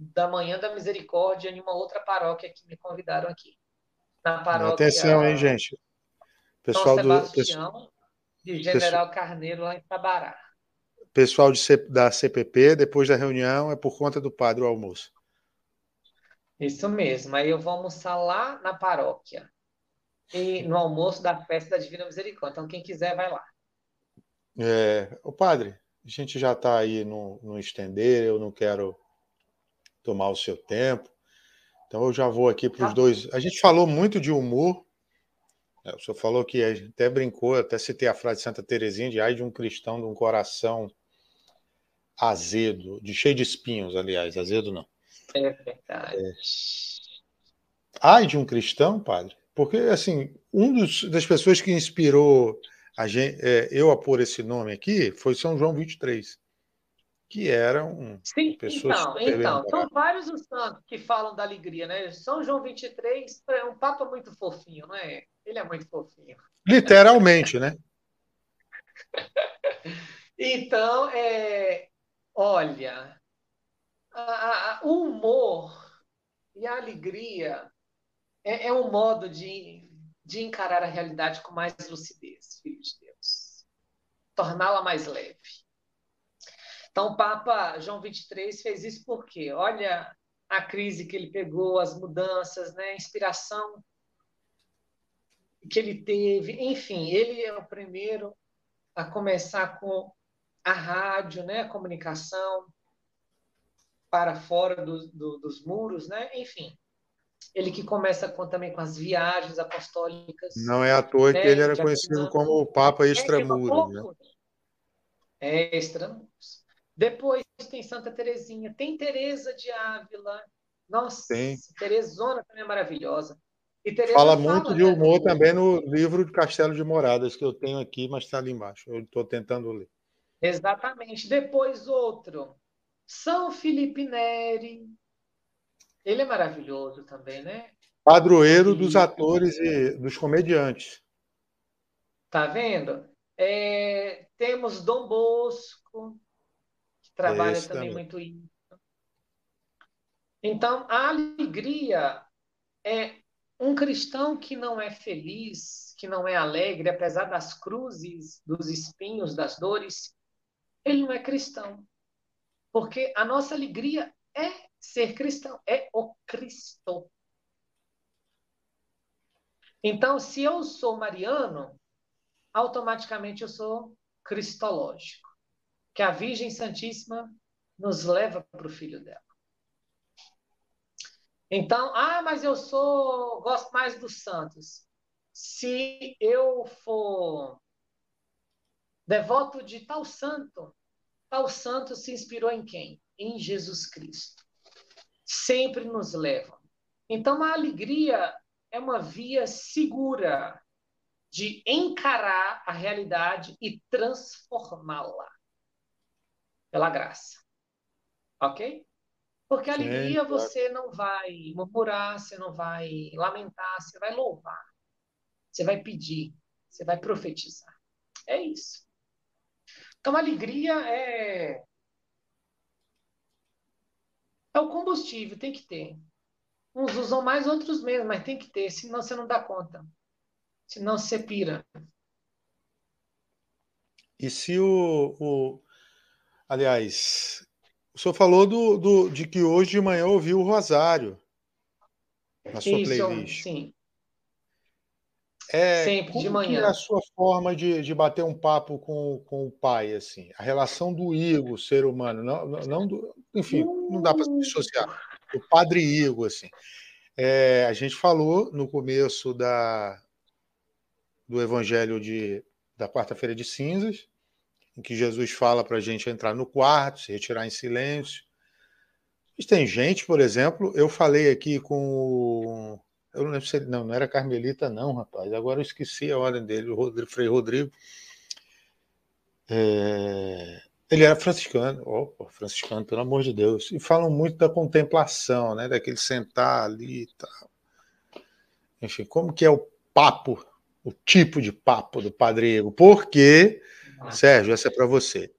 da Manhã da Misericórdia em uma outra paróquia que me convidaram aqui. Na paróquia. Atenção, hein, gente. Pessoal São Sebastião, do. De General pessoal... Carneiro, lá em Tabará. Pessoal de da CPP, depois da reunião, é por conta do padre o almoço. Isso mesmo. Aí eu vou almoçar lá na paróquia. E no almoço da festa da Divina Misericórdia. Então, quem quiser, vai lá. É, o padre, a gente já está aí no, no estender, eu não quero tomar o seu tempo. Então eu já vou aqui para os tá. dois. A gente falou muito de humor. É, o senhor falou que até brincou, até citei a frase de Santa Teresinha de ai de um cristão de um coração azedo, de cheio de espinhos, aliás, azedo não. É verdade. É. Ai de um cristão, padre, porque assim, um dos, das pessoas que inspirou a gente, é, eu a pôr esse nome aqui foi São João 23, que era um Sim, então, então são vários os santos que falam da alegria, né? São João 23 é um papa muito fofinho, não é? Ele é muito fofinho. Literalmente, né? então, é, olha, a, a, o humor e a alegria é, é um modo de de encarar a realidade com mais lucidez, filho de Deus. Torná-la mais leve. Então, o Papa João 23 fez isso porque, olha a crise que ele pegou, as mudanças, né, a inspiração que ele teve. Enfim, ele é o primeiro a começar com a rádio, né, a comunicação para fora do, do, dos muros, né? Enfim, ele que começa com, também com as viagens apostólicas. Não é à toa né, que ele era conhecido como o Papa Extramuros. É, né? é Extramuros. Depois tem Santa Terezinha, tem Teresa de Ávila. Nossa, tem. Teresona também é maravilhosa. fala muito fala, de né, humor né? também no livro de Castelo de Moradas, que eu tenho aqui, mas está ali embaixo. Eu estou tentando ler. Exatamente. Depois outro. São Felipe Neri, ele é maravilhoso também, né? Padroeiro dos atores e dos comediantes. Tá vendo? É, temos Dom Bosco, trabalha também, também muito isso. Então, a alegria é um cristão que não é feliz, que não é alegre, apesar das cruzes, dos espinhos, das dores, ele não é cristão. Porque a nossa alegria é ser cristão, é o Cristo. Então, se eu sou mariano, automaticamente eu sou cristológico, que a Virgem Santíssima nos leva para o filho dela. Então, ah, mas eu sou, gosto mais dos santos. Se eu for devoto de tal santo, tal santo se inspirou em quem? Em Jesus Cristo sempre nos levam. Então, a alegria é uma via segura de encarar a realidade e transformá-la pela graça. Ok? Porque Sim, alegria claro. você não vai murmurar, você não vai lamentar, você vai louvar. Você vai pedir, você vai profetizar. É isso. Então, a alegria é é o combustível, tem que ter. Uns usam mais, outros menos, mas tem que ter, senão você não dá conta. Senão você pira. E se o. o... Aliás, o senhor falou do, do, de que hoje de manhã ouviu o Rosário na sua Isso, playlist. Sim. É, Sempre de manhã. é a sua forma de, de bater um papo com, com o pai, assim? A relação do Igor, ser humano, não, não do, enfim, não dá para se dissociar. O padre Igor, assim. É, a gente falou no começo da, do Evangelho de, da quarta-feira de cinzas, em que Jesus fala para a gente entrar no quarto, se retirar em silêncio. Mas tem gente, por exemplo, eu falei aqui com eu não lembro se ele. Não, não era Carmelita, não, rapaz. Agora eu esqueci a ordem dele, o Rodrigo, Frei Rodrigo. É, ele era franciscano, opa, franciscano, pelo amor de Deus. E falam muito da contemplação, né? Daquele sentar ali e tal. Enfim, como que é o papo, o tipo de papo do Padre Ego? Porque, Sérgio, essa é para você.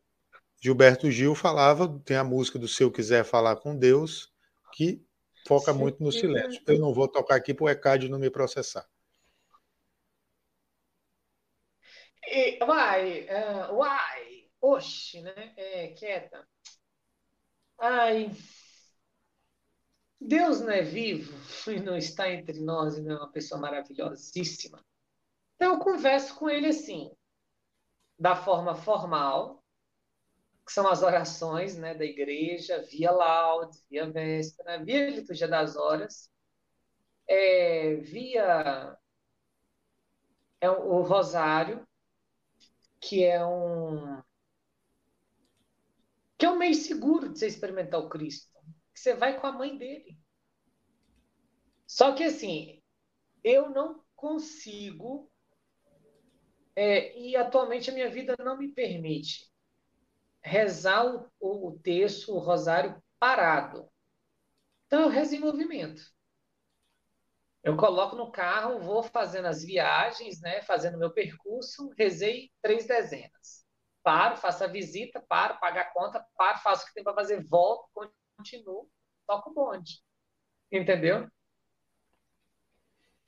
Gilberto Gil falava, tem a música do Se Eu Quiser Falar com Deus, que foca Sim. muito no silêncio. Eu não vou tocar aqui para o ECAD não me processar. E, vai, uh, uai, oxe, né? É, quieta. Ai. Deus não é vivo e não está entre nós e não é uma pessoa maravilhosíssima. Então eu converso com ele assim, da forma formal, que são as orações né, da igreja, via laude, via véspera, via liturgia das horas, é, via é, o rosário, que é um que é um meio seguro de você experimentar o Cristo. Que você vai com a mãe dele. Só que assim, eu não consigo é, e atualmente a minha vida não me permite rezar o, o o rosário parado. Então eu rezo em movimento. Eu coloco no carro, vou fazendo as viagens, né, fazendo meu percurso, rezei três dezenas. Paro, faço a visita, paro, pago a conta, paro, faço o que tem para fazer, volto, continuo, toco o bonde. Entendeu?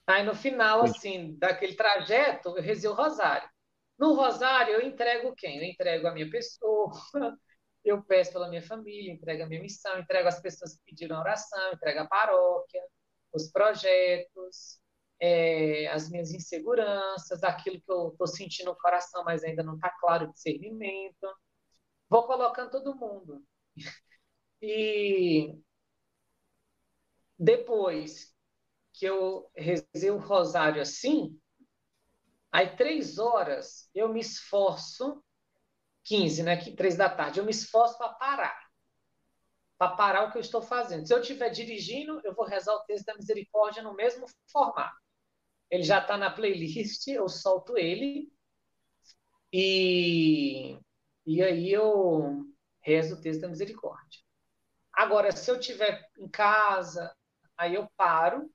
Aí no final, assim, daquele trajeto, eu rezei o rosário. No rosário, eu entrego quem? Eu entrego a minha pessoa, eu peço pela minha família, entrego a minha missão, entrego as pessoas que pediram oração, entrego a paróquia, os projetos, é, as minhas inseguranças, aquilo que eu estou sentindo no coração, mas ainda não está claro o discernimento. Vou colocando todo mundo. E depois que eu rezei o rosário assim, aí três horas eu me esforço, 15, né? Três da tarde, eu me esforço para parar para parar o que eu estou fazendo. Se eu estiver dirigindo, eu vou rezar o texto da misericórdia no mesmo formato. Ele já está na playlist, eu solto ele e, e aí eu rezo o texto da misericórdia. Agora, se eu estiver em casa, aí eu paro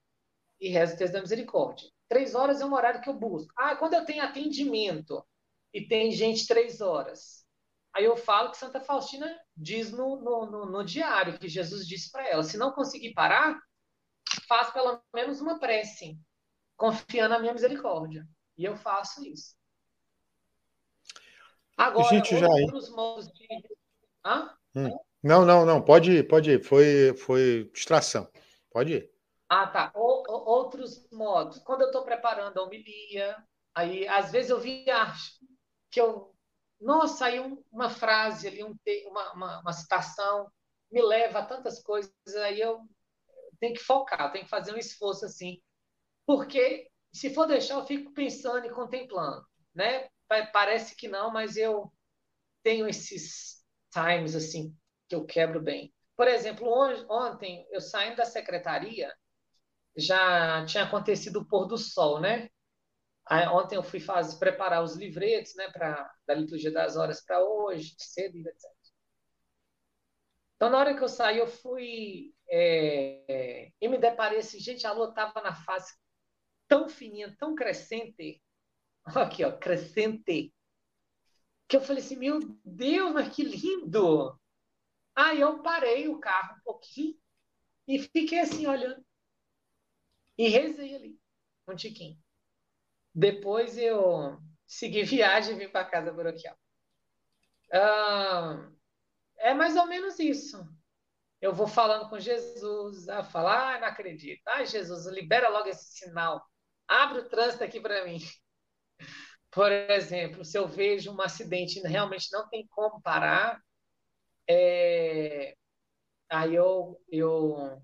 e rezo o texto da misericórdia. Três horas é um horário que eu busco. Ah, quando eu tenho atendimento e tem gente três horas, Aí eu falo que Santa Faustina diz no, no, no, no diário, que Jesus disse para ela: se não conseguir parar, faz pelo menos uma prece, confiando na minha misericórdia. E eu faço isso. Agora, gente já outros modos de. Hã? Hum. Não, não, não, pode ir, pode ir. Foi, foi distração. Pode ir. Ah, tá. Outros modos. Quando eu estou preparando a homilia, aí às vezes eu viajo, que eu nossa, aí uma frase ali, um, uma, uma, uma citação me leva a tantas coisas, aí eu tenho que focar, tenho que fazer um esforço assim, porque se for deixar, eu fico pensando e contemplando, né? Parece que não, mas eu tenho esses times assim que eu quebro bem. Por exemplo, ontem eu saindo da secretaria, já tinha acontecido o pôr do sol, né? Aí, ontem eu fui fazer, preparar os livretos né, pra, da liturgia das horas para hoje, cedo, etc. Então, na hora que eu saí, eu fui é, é, e me deparei assim, gente, a lua estava na fase tão fininha, tão crescente, aqui, ó, crescente, que eu falei assim, meu Deus, mas que lindo! Aí eu parei o carro um pouquinho e fiquei assim, olhando. E rezei ali, um tiquinho. Depois eu segui viagem e vim para casa paroquial. Ah, é mais ou menos isso. Eu vou falando com Jesus, a falar, ah, não acredito. Ah, Jesus, libera logo esse sinal. Abre o trânsito aqui para mim. Por exemplo, se eu vejo um acidente e realmente não tem como parar, é... aí eu, eu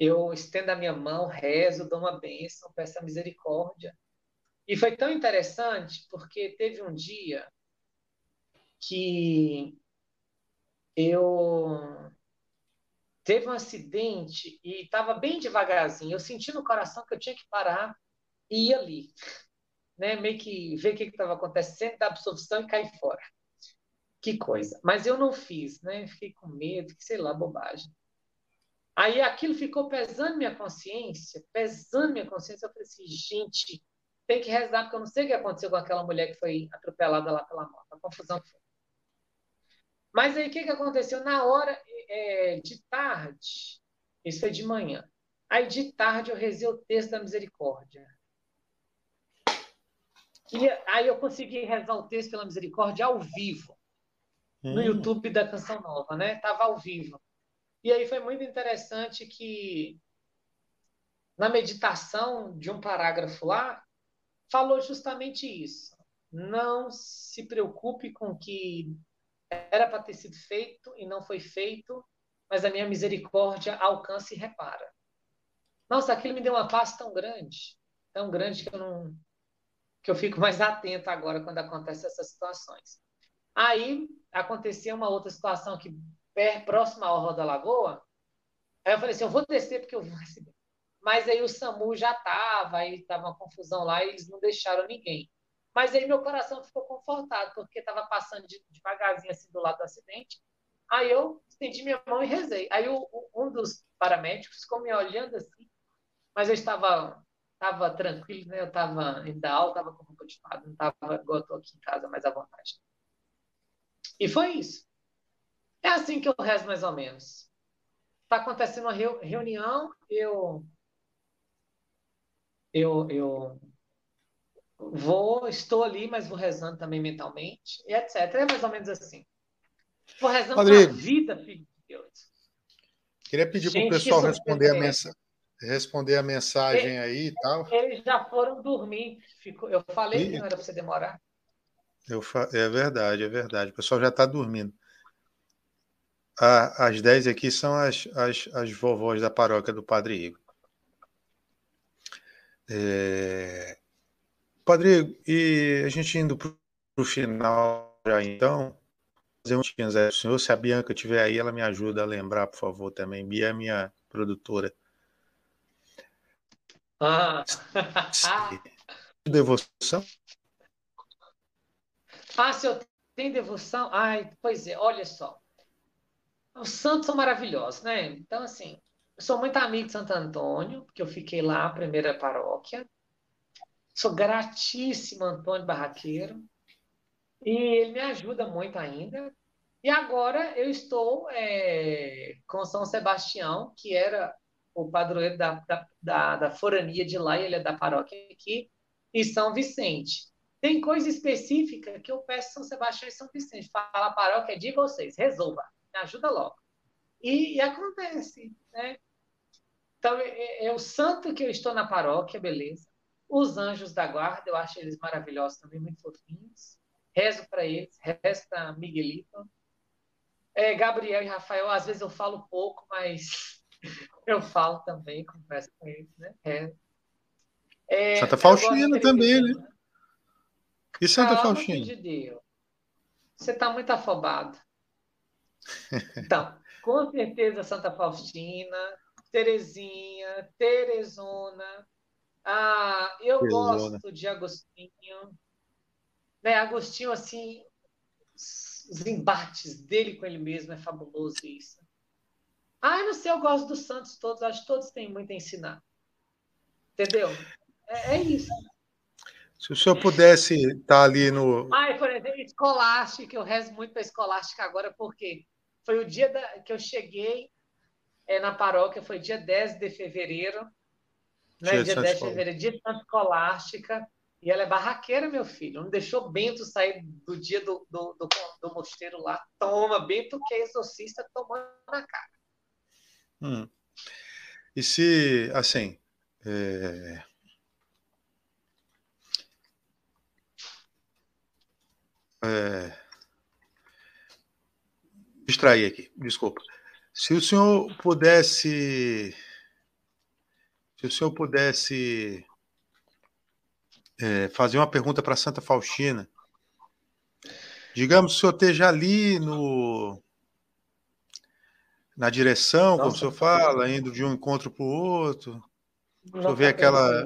eu estendo a minha mão, rezo, dou uma bênção, peço a misericórdia. E foi tão interessante porque teve um dia que eu teve um acidente e estava bem devagarzinho. Eu senti no coração que eu tinha que parar e ir ali, né? Meio que ver o que estava acontecendo, dar absorção e cair fora. Que coisa. Mas eu não fiz, né? Fiquei com medo, que sei lá, bobagem. Aí aquilo ficou pesando minha consciência, pesando minha consciência. Eu falei assim, gente, tem que rezar, porque eu não sei o que aconteceu com aquela mulher que foi atropelada lá pela moto. A confusão que foi. Mas aí o que, que aconteceu? Na hora é, de tarde, isso foi de manhã. Aí de tarde eu rezei o texto da misericórdia. E aí eu consegui rezar o texto pela misericórdia ao vivo. No hum. YouTube da Canção Nova, né? Tava ao vivo. E aí foi muito interessante que na meditação de um parágrafo lá, falou justamente isso. Não se preocupe com o que era para ter sido feito e não foi feito, mas a minha misericórdia alcança e repara. Nossa, aquilo me deu uma paz tão grande, tão grande que eu não que eu fico mais atento agora quando acontecem essas situações. Aí acontecia uma outra situação que próxima ao Roda Lagoa. Aí eu falei assim, eu vou descer porque eu vou. Mas aí o SAMU já estava, aí estava uma confusão lá e eles não deixaram ninguém. Mas aí meu coração ficou confortado, porque estava passando devagarzinho assim do lado do acidente. Aí eu estendi minha mão e rezei. Aí o, um dos paramédicos ficou me olhando assim, mas eu estava estava tranquilo, né? Eu estava ainda alto, estava com roupa de fada, não estava igual eu estou aqui em casa, mais à vontade. E foi isso. É assim que eu rezo mais ou menos. Está acontecendo uma reunião, eu, eu, eu vou, estou ali, mas vou rezando também mentalmente, e etc. É mais ou menos assim. Vou rezando Rodrigo, a vida, filho de Deus. Queria pedir para o pessoal responder a, mensa responder a mensagem aí e tal. Eles já foram dormir. Eu falei e... que não era para você demorar. Eu fa... É verdade, é verdade. O pessoal já está dormindo. As 10 aqui são as, as, as vovós da paróquia do Padre Igor. É... Padre Igor, e a gente indo para o final já então, fazer um tiquinhos aí senhor. Se a Bianca estiver aí, ela me ajuda a lembrar, por favor, também. Bia é minha produtora. Ah. Devoção? Ah, se eu tenho devoção? Ai, pois é, olha só. Os santos são maravilhosos, né? Então, assim, eu sou muito amigo de Santo Antônio, porque eu fiquei lá, a primeira paróquia. Sou gratíssimo Antônio Barraqueiro. E ele me ajuda muito ainda. E agora eu estou é, com São Sebastião, que era o padroeiro da, da, da, da forania de lá, e ele é da paróquia aqui, e São Vicente. Tem coisa específica que eu peço São Sebastião e São Vicente. Fala a paróquia é de vocês, resolva, me ajuda logo. E, e acontece, né? Então, é, é, é, o santo que eu estou na paróquia, beleza. Os anjos da guarda, eu acho eles maravilhosos também, muito fofinhos. Rezo para eles, rezo para Miguelito. É, Gabriel e Rafael, às vezes eu falo pouco, mas eu falo também, converso com eles, né? É. É, Santa Faustina também, né? E Santa Calma, Faustina? de Deus. Você está muito afobado. Então, com certeza Santa Faustina, Terezinha, Teresona. Ah, eu Teresona. gosto de Agostinho. Né, Agostinho, assim, os embates dele com ele mesmo é fabuloso isso. Ah, não sei, eu gosto dos santos todos, acho que todos têm muito a ensinar. Entendeu? É, é isso. Se o senhor pudesse estar ali no. Ai, por exemplo, escolástica, eu rezo muito para escolástica agora, porque foi o dia da, que eu cheguei é, na paróquia, foi dia 10 de fevereiro. Né? Dia, dia de 10 de fevereiro, dia de Santa Escolástica. E ela é barraqueira, meu filho. Não deixou Bento sair do dia do, do, do, do mosteiro lá. Toma, Bento, que é exorcista, tomando na cara. Hum. E se, assim, é... É... Distrair aqui, desculpa. Se o senhor pudesse. Se o senhor pudesse é, fazer uma pergunta para Santa Faustina. Digamos que o senhor esteja ali no, na direção, Nossa, como o senhor fala, indo de um encontro para o outro. O senhor vê aquela,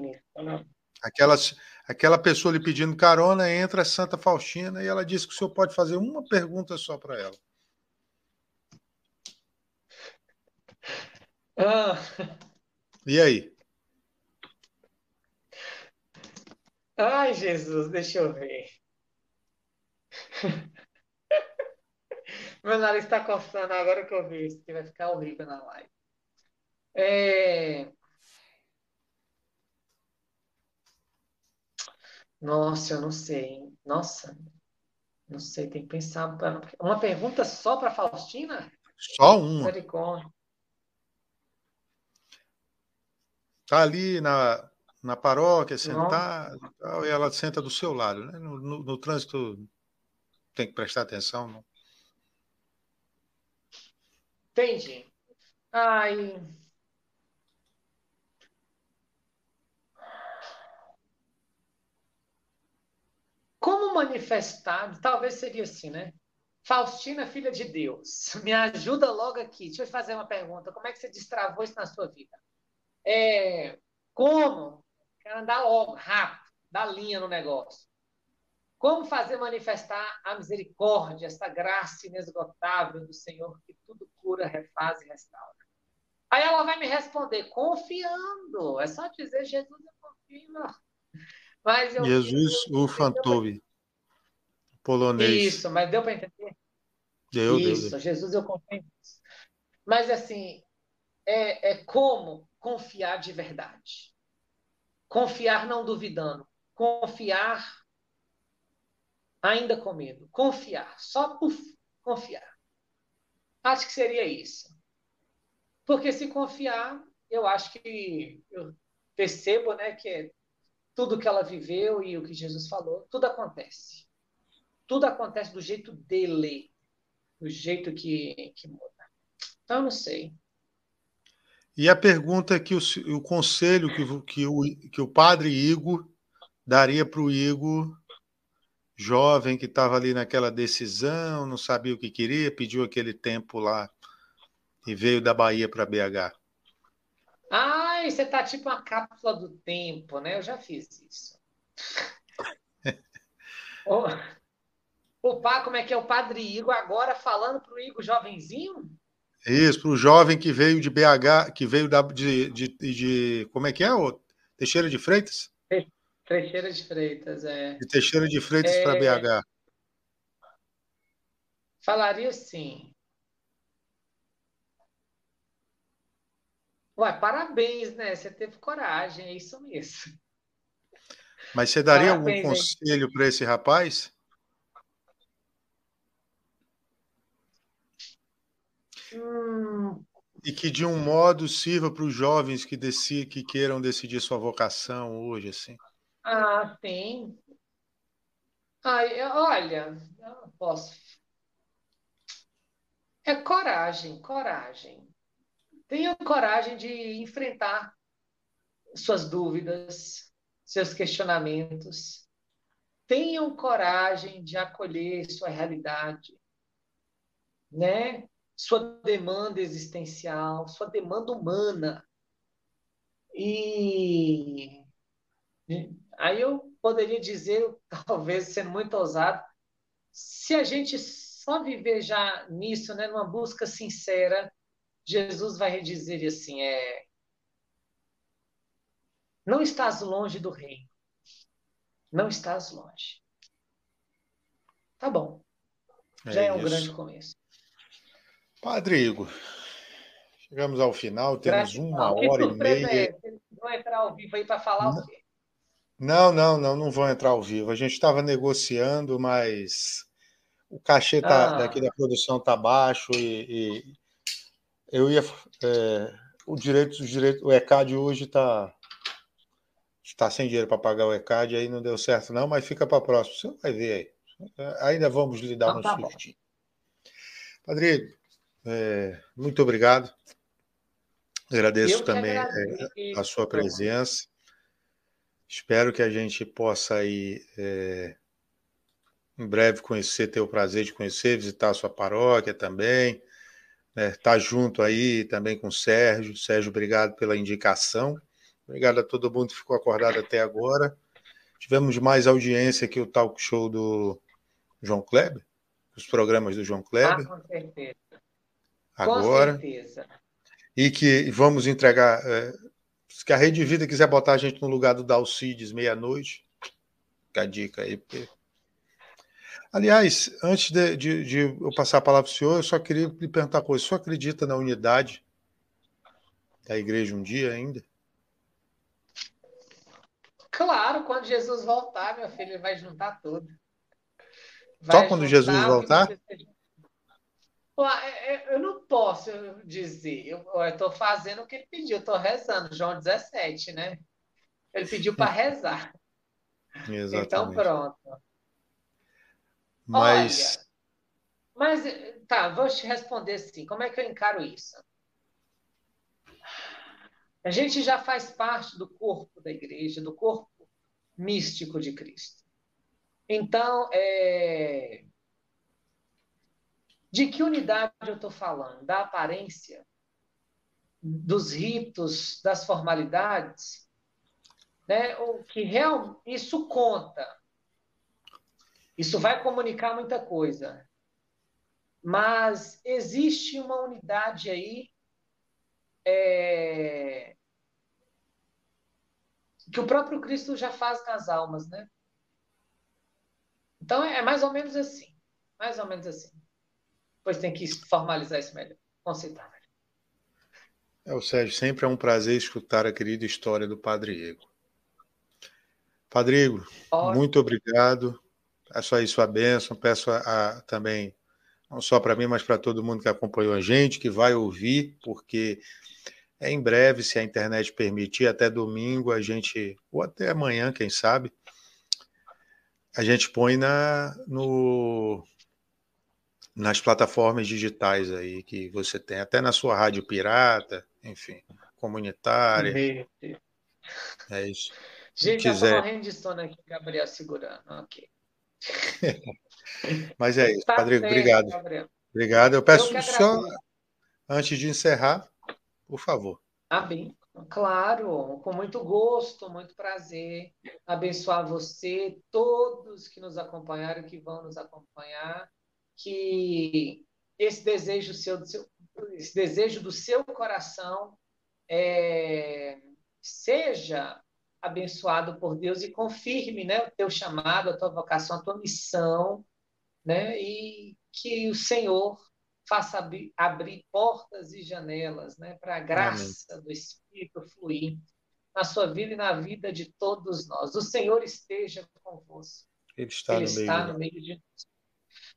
aquelas, aquela pessoa lhe pedindo carona, entra Santa Faustina e ela diz que o senhor pode fazer uma pergunta só para ela. Ah. E aí? Ai, Jesus, deixa eu ver. Meu nariz está coçando agora que eu vi isso, que vai ficar horrível na live. É... Nossa, eu não sei. Nossa, não sei, tem que pensar. Uma pergunta só para Faustina? Só uma. Tá ali na, na paróquia, sentada, e, ela senta do seu lado. Né? No, no, no, trânsito tem que prestar atenção. Não? Entendi. Ai. Como manifestar, talvez seria assim, né? Faustina, filha de Deus, me ajuda logo aqui. Deixa eu fazer uma pergunta. Como é que você destravou isso na sua vida? É, como? Quero andar logo, rápido, dar linha no negócio. Como fazer manifestar a misericórdia, essa graça inesgotável do Senhor que tudo cura, refaz e restaura? Aí ela vai me responder, confiando. É só dizer, Jesus, eu confio. Mas eu, Jesus, o Fantobi polonês. Isso, mas deu para entender? Deu, Isso, deu, deu. Jesus eu confio Mas assim, é, é como confiar de verdade. Confiar não duvidando. Confiar ainda com medo. Confiar, só por confiar. Acho que seria isso. Porque se confiar, eu acho que eu percebo, né, que é tudo que ela viveu e o que Jesus falou, tudo acontece tudo acontece do jeito dele, do jeito que, que muda. Então, eu não sei. E a pergunta que o, o conselho que, que, o, que o padre Igor daria para o Igor, jovem que estava ali naquela decisão, não sabia o que queria, pediu aquele tempo lá e veio da Bahia para BH? Ai, você tá tipo uma cápsula do tempo, né? Eu já fiz isso. o pá, como é que é o Padre Igor agora falando para o Igor jovenzinho? Isso, para o jovem que veio de BH, que veio da, de, de, de, Como é que é? O Teixeira de Freitas? Teixeira de Freitas, é. De Teixeira de Freitas é... para BH. Falaria assim. Ué, parabéns, né? Você teve coragem, é isso mesmo. Mas você daria parabéns, algum conselho para esse rapaz? E que de um modo sirva para os jovens que, deci, que queiram decidir sua vocação hoje, assim. Ah, sim. Ai, olha, posso. É coragem, coragem. Tenha coragem de enfrentar suas dúvidas, seus questionamentos. Tenham coragem de acolher sua realidade, né? Sua demanda existencial, sua demanda humana. E aí eu poderia dizer, talvez sendo muito ousado, se a gente só viver já nisso, né, numa busca sincera, Jesus vai dizer assim, é não estás longe do reino. Não estás longe. Tá bom. Já é, é um grande começo. Padre Igor, chegamos ao final, temos uma hora e meia. É, vão entrar ao vivo aí para falar não, o quê? Não, não, não, não vão entrar ao vivo. A gente estava negociando, mas o cachê tá, ah. daqui da produção tá baixo e, e eu ia. É, o direito, o direito, o ECAD hoje está está sem dinheiro para pagar o ECAD, aí não deu certo, não, mas fica para próximo. Você vai ver aí. Ainda vamos lhe dar então, um tá sustinho. Padre, é, muito obrigado. Agradeço também é, a sua presença. Espero que a gente possa aí é, em breve conhecer, ter o prazer de conhecer, visitar a sua paróquia também. Né, tá junto aí também com o Sérgio. Sérgio, obrigado pela indicação. Obrigado a todo mundo que ficou acordado até agora. Tivemos mais audiência que o talk show do João Kleber, os programas do João Kleber. Ah, com certeza agora. Com certeza. E que vamos entregar. É, se a Rede Vida quiser botar a gente no lugar do Dalcides meia-noite, fica a dica aí. Aliás, antes de, de, de, eu passar a palavra para o senhor, eu só queria lhe perguntar uma coisa. O senhor acredita na unidade da igreja um dia ainda? Claro, quando Jesus voltar, meu filho, ele vai juntar tudo. Vai Só quando Jesus voltar? É, eu não posso dizer. Eu estou fazendo o que ele pediu, estou rezando. João 17, né? Ele pediu para rezar. Exatamente. Então, pronto. Mas. Olha, mas, tá, vou te responder assim. Como é que eu encaro isso? A gente já faz parte do corpo da igreja, do corpo místico de Cristo. Então, é... de que unidade eu estou falando? Da aparência? Dos ritos, das formalidades? Né? O que real... Isso conta. Isso vai comunicar muita coisa. Mas existe uma unidade aí é... que o próprio Cristo já faz nas almas, né? Então é mais ou menos assim. Mais ou menos assim. Depois tem que formalizar isso melhor, conceitar melhor. É, o Sérgio, sempre é um prazer escutar a querida história do Padre Igor. Padre Igor, muito obrigado. Peço aí sua bênção, peço a, a também, não só para mim, mas para todo mundo que acompanhou a gente, que vai ouvir, porque é em breve, se a internet permitir, até domingo a gente, ou até amanhã, quem sabe, a gente põe na, no, nas plataformas digitais aí que você tem, até na sua rádio pirata, enfim, comunitária. É isso. Gente, tá quiser... morrendo de sono aqui, Gabriel segurando. Ok. Mas é isso, tá Padre, obrigado. Gabriel. Obrigado. Eu peço Eu só, antes de encerrar, por favor. Ah, bem. Claro, com muito gosto, muito prazer. Abençoar você, todos que nos acompanharam, que vão nos acompanhar, que esse desejo seu, do seu esse desejo do seu coração é, seja abençoado por Deus e confirme, né, o teu chamado, a tua vocação, a tua missão, né, e que o Senhor faça abrir, abrir portas e janelas, né, para a graça Amém. do Espírito fluir na sua vida e na vida de todos nós. O Senhor esteja convosco. Ele está, Ele no, está meio. no meio de nós.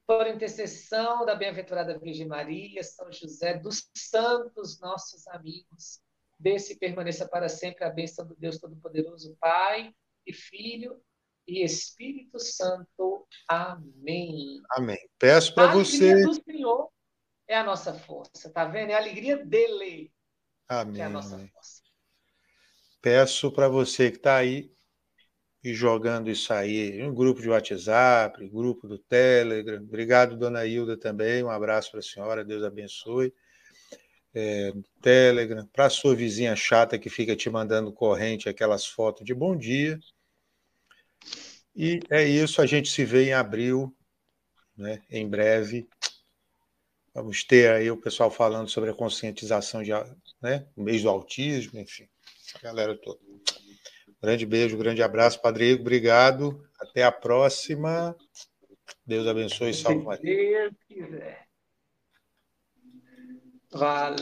Por intercessão da bem-aventurada Virgem Maria, São José, dos santos nossos amigos, desse e permaneça para sempre a bênção do Deus Todo-Poderoso, Pai e Filho e Espírito Santo. Amém. Amém. Peço para você. A do Senhor é a nossa força, tá vendo? É a alegria dele Amém. que é a nossa força. Peço para você que está aí e jogando isso aí em um grupo de WhatsApp, grupo do Telegram. Obrigado, dona Hilda, também. Um abraço para a senhora, Deus abençoe. É, Telegram, para a sua vizinha chata que fica te mandando corrente aquelas fotos de bom dia. E é isso, a gente se vê em abril, né, em breve. Vamos ter aí o pessoal falando sobre a conscientização de, né, o mês do autismo, enfim, a galera toda. Grande beijo, grande abraço, Padre Igor, obrigado. Até a próxima. Deus abençoe e salve Maria. Deus quiser. Vale.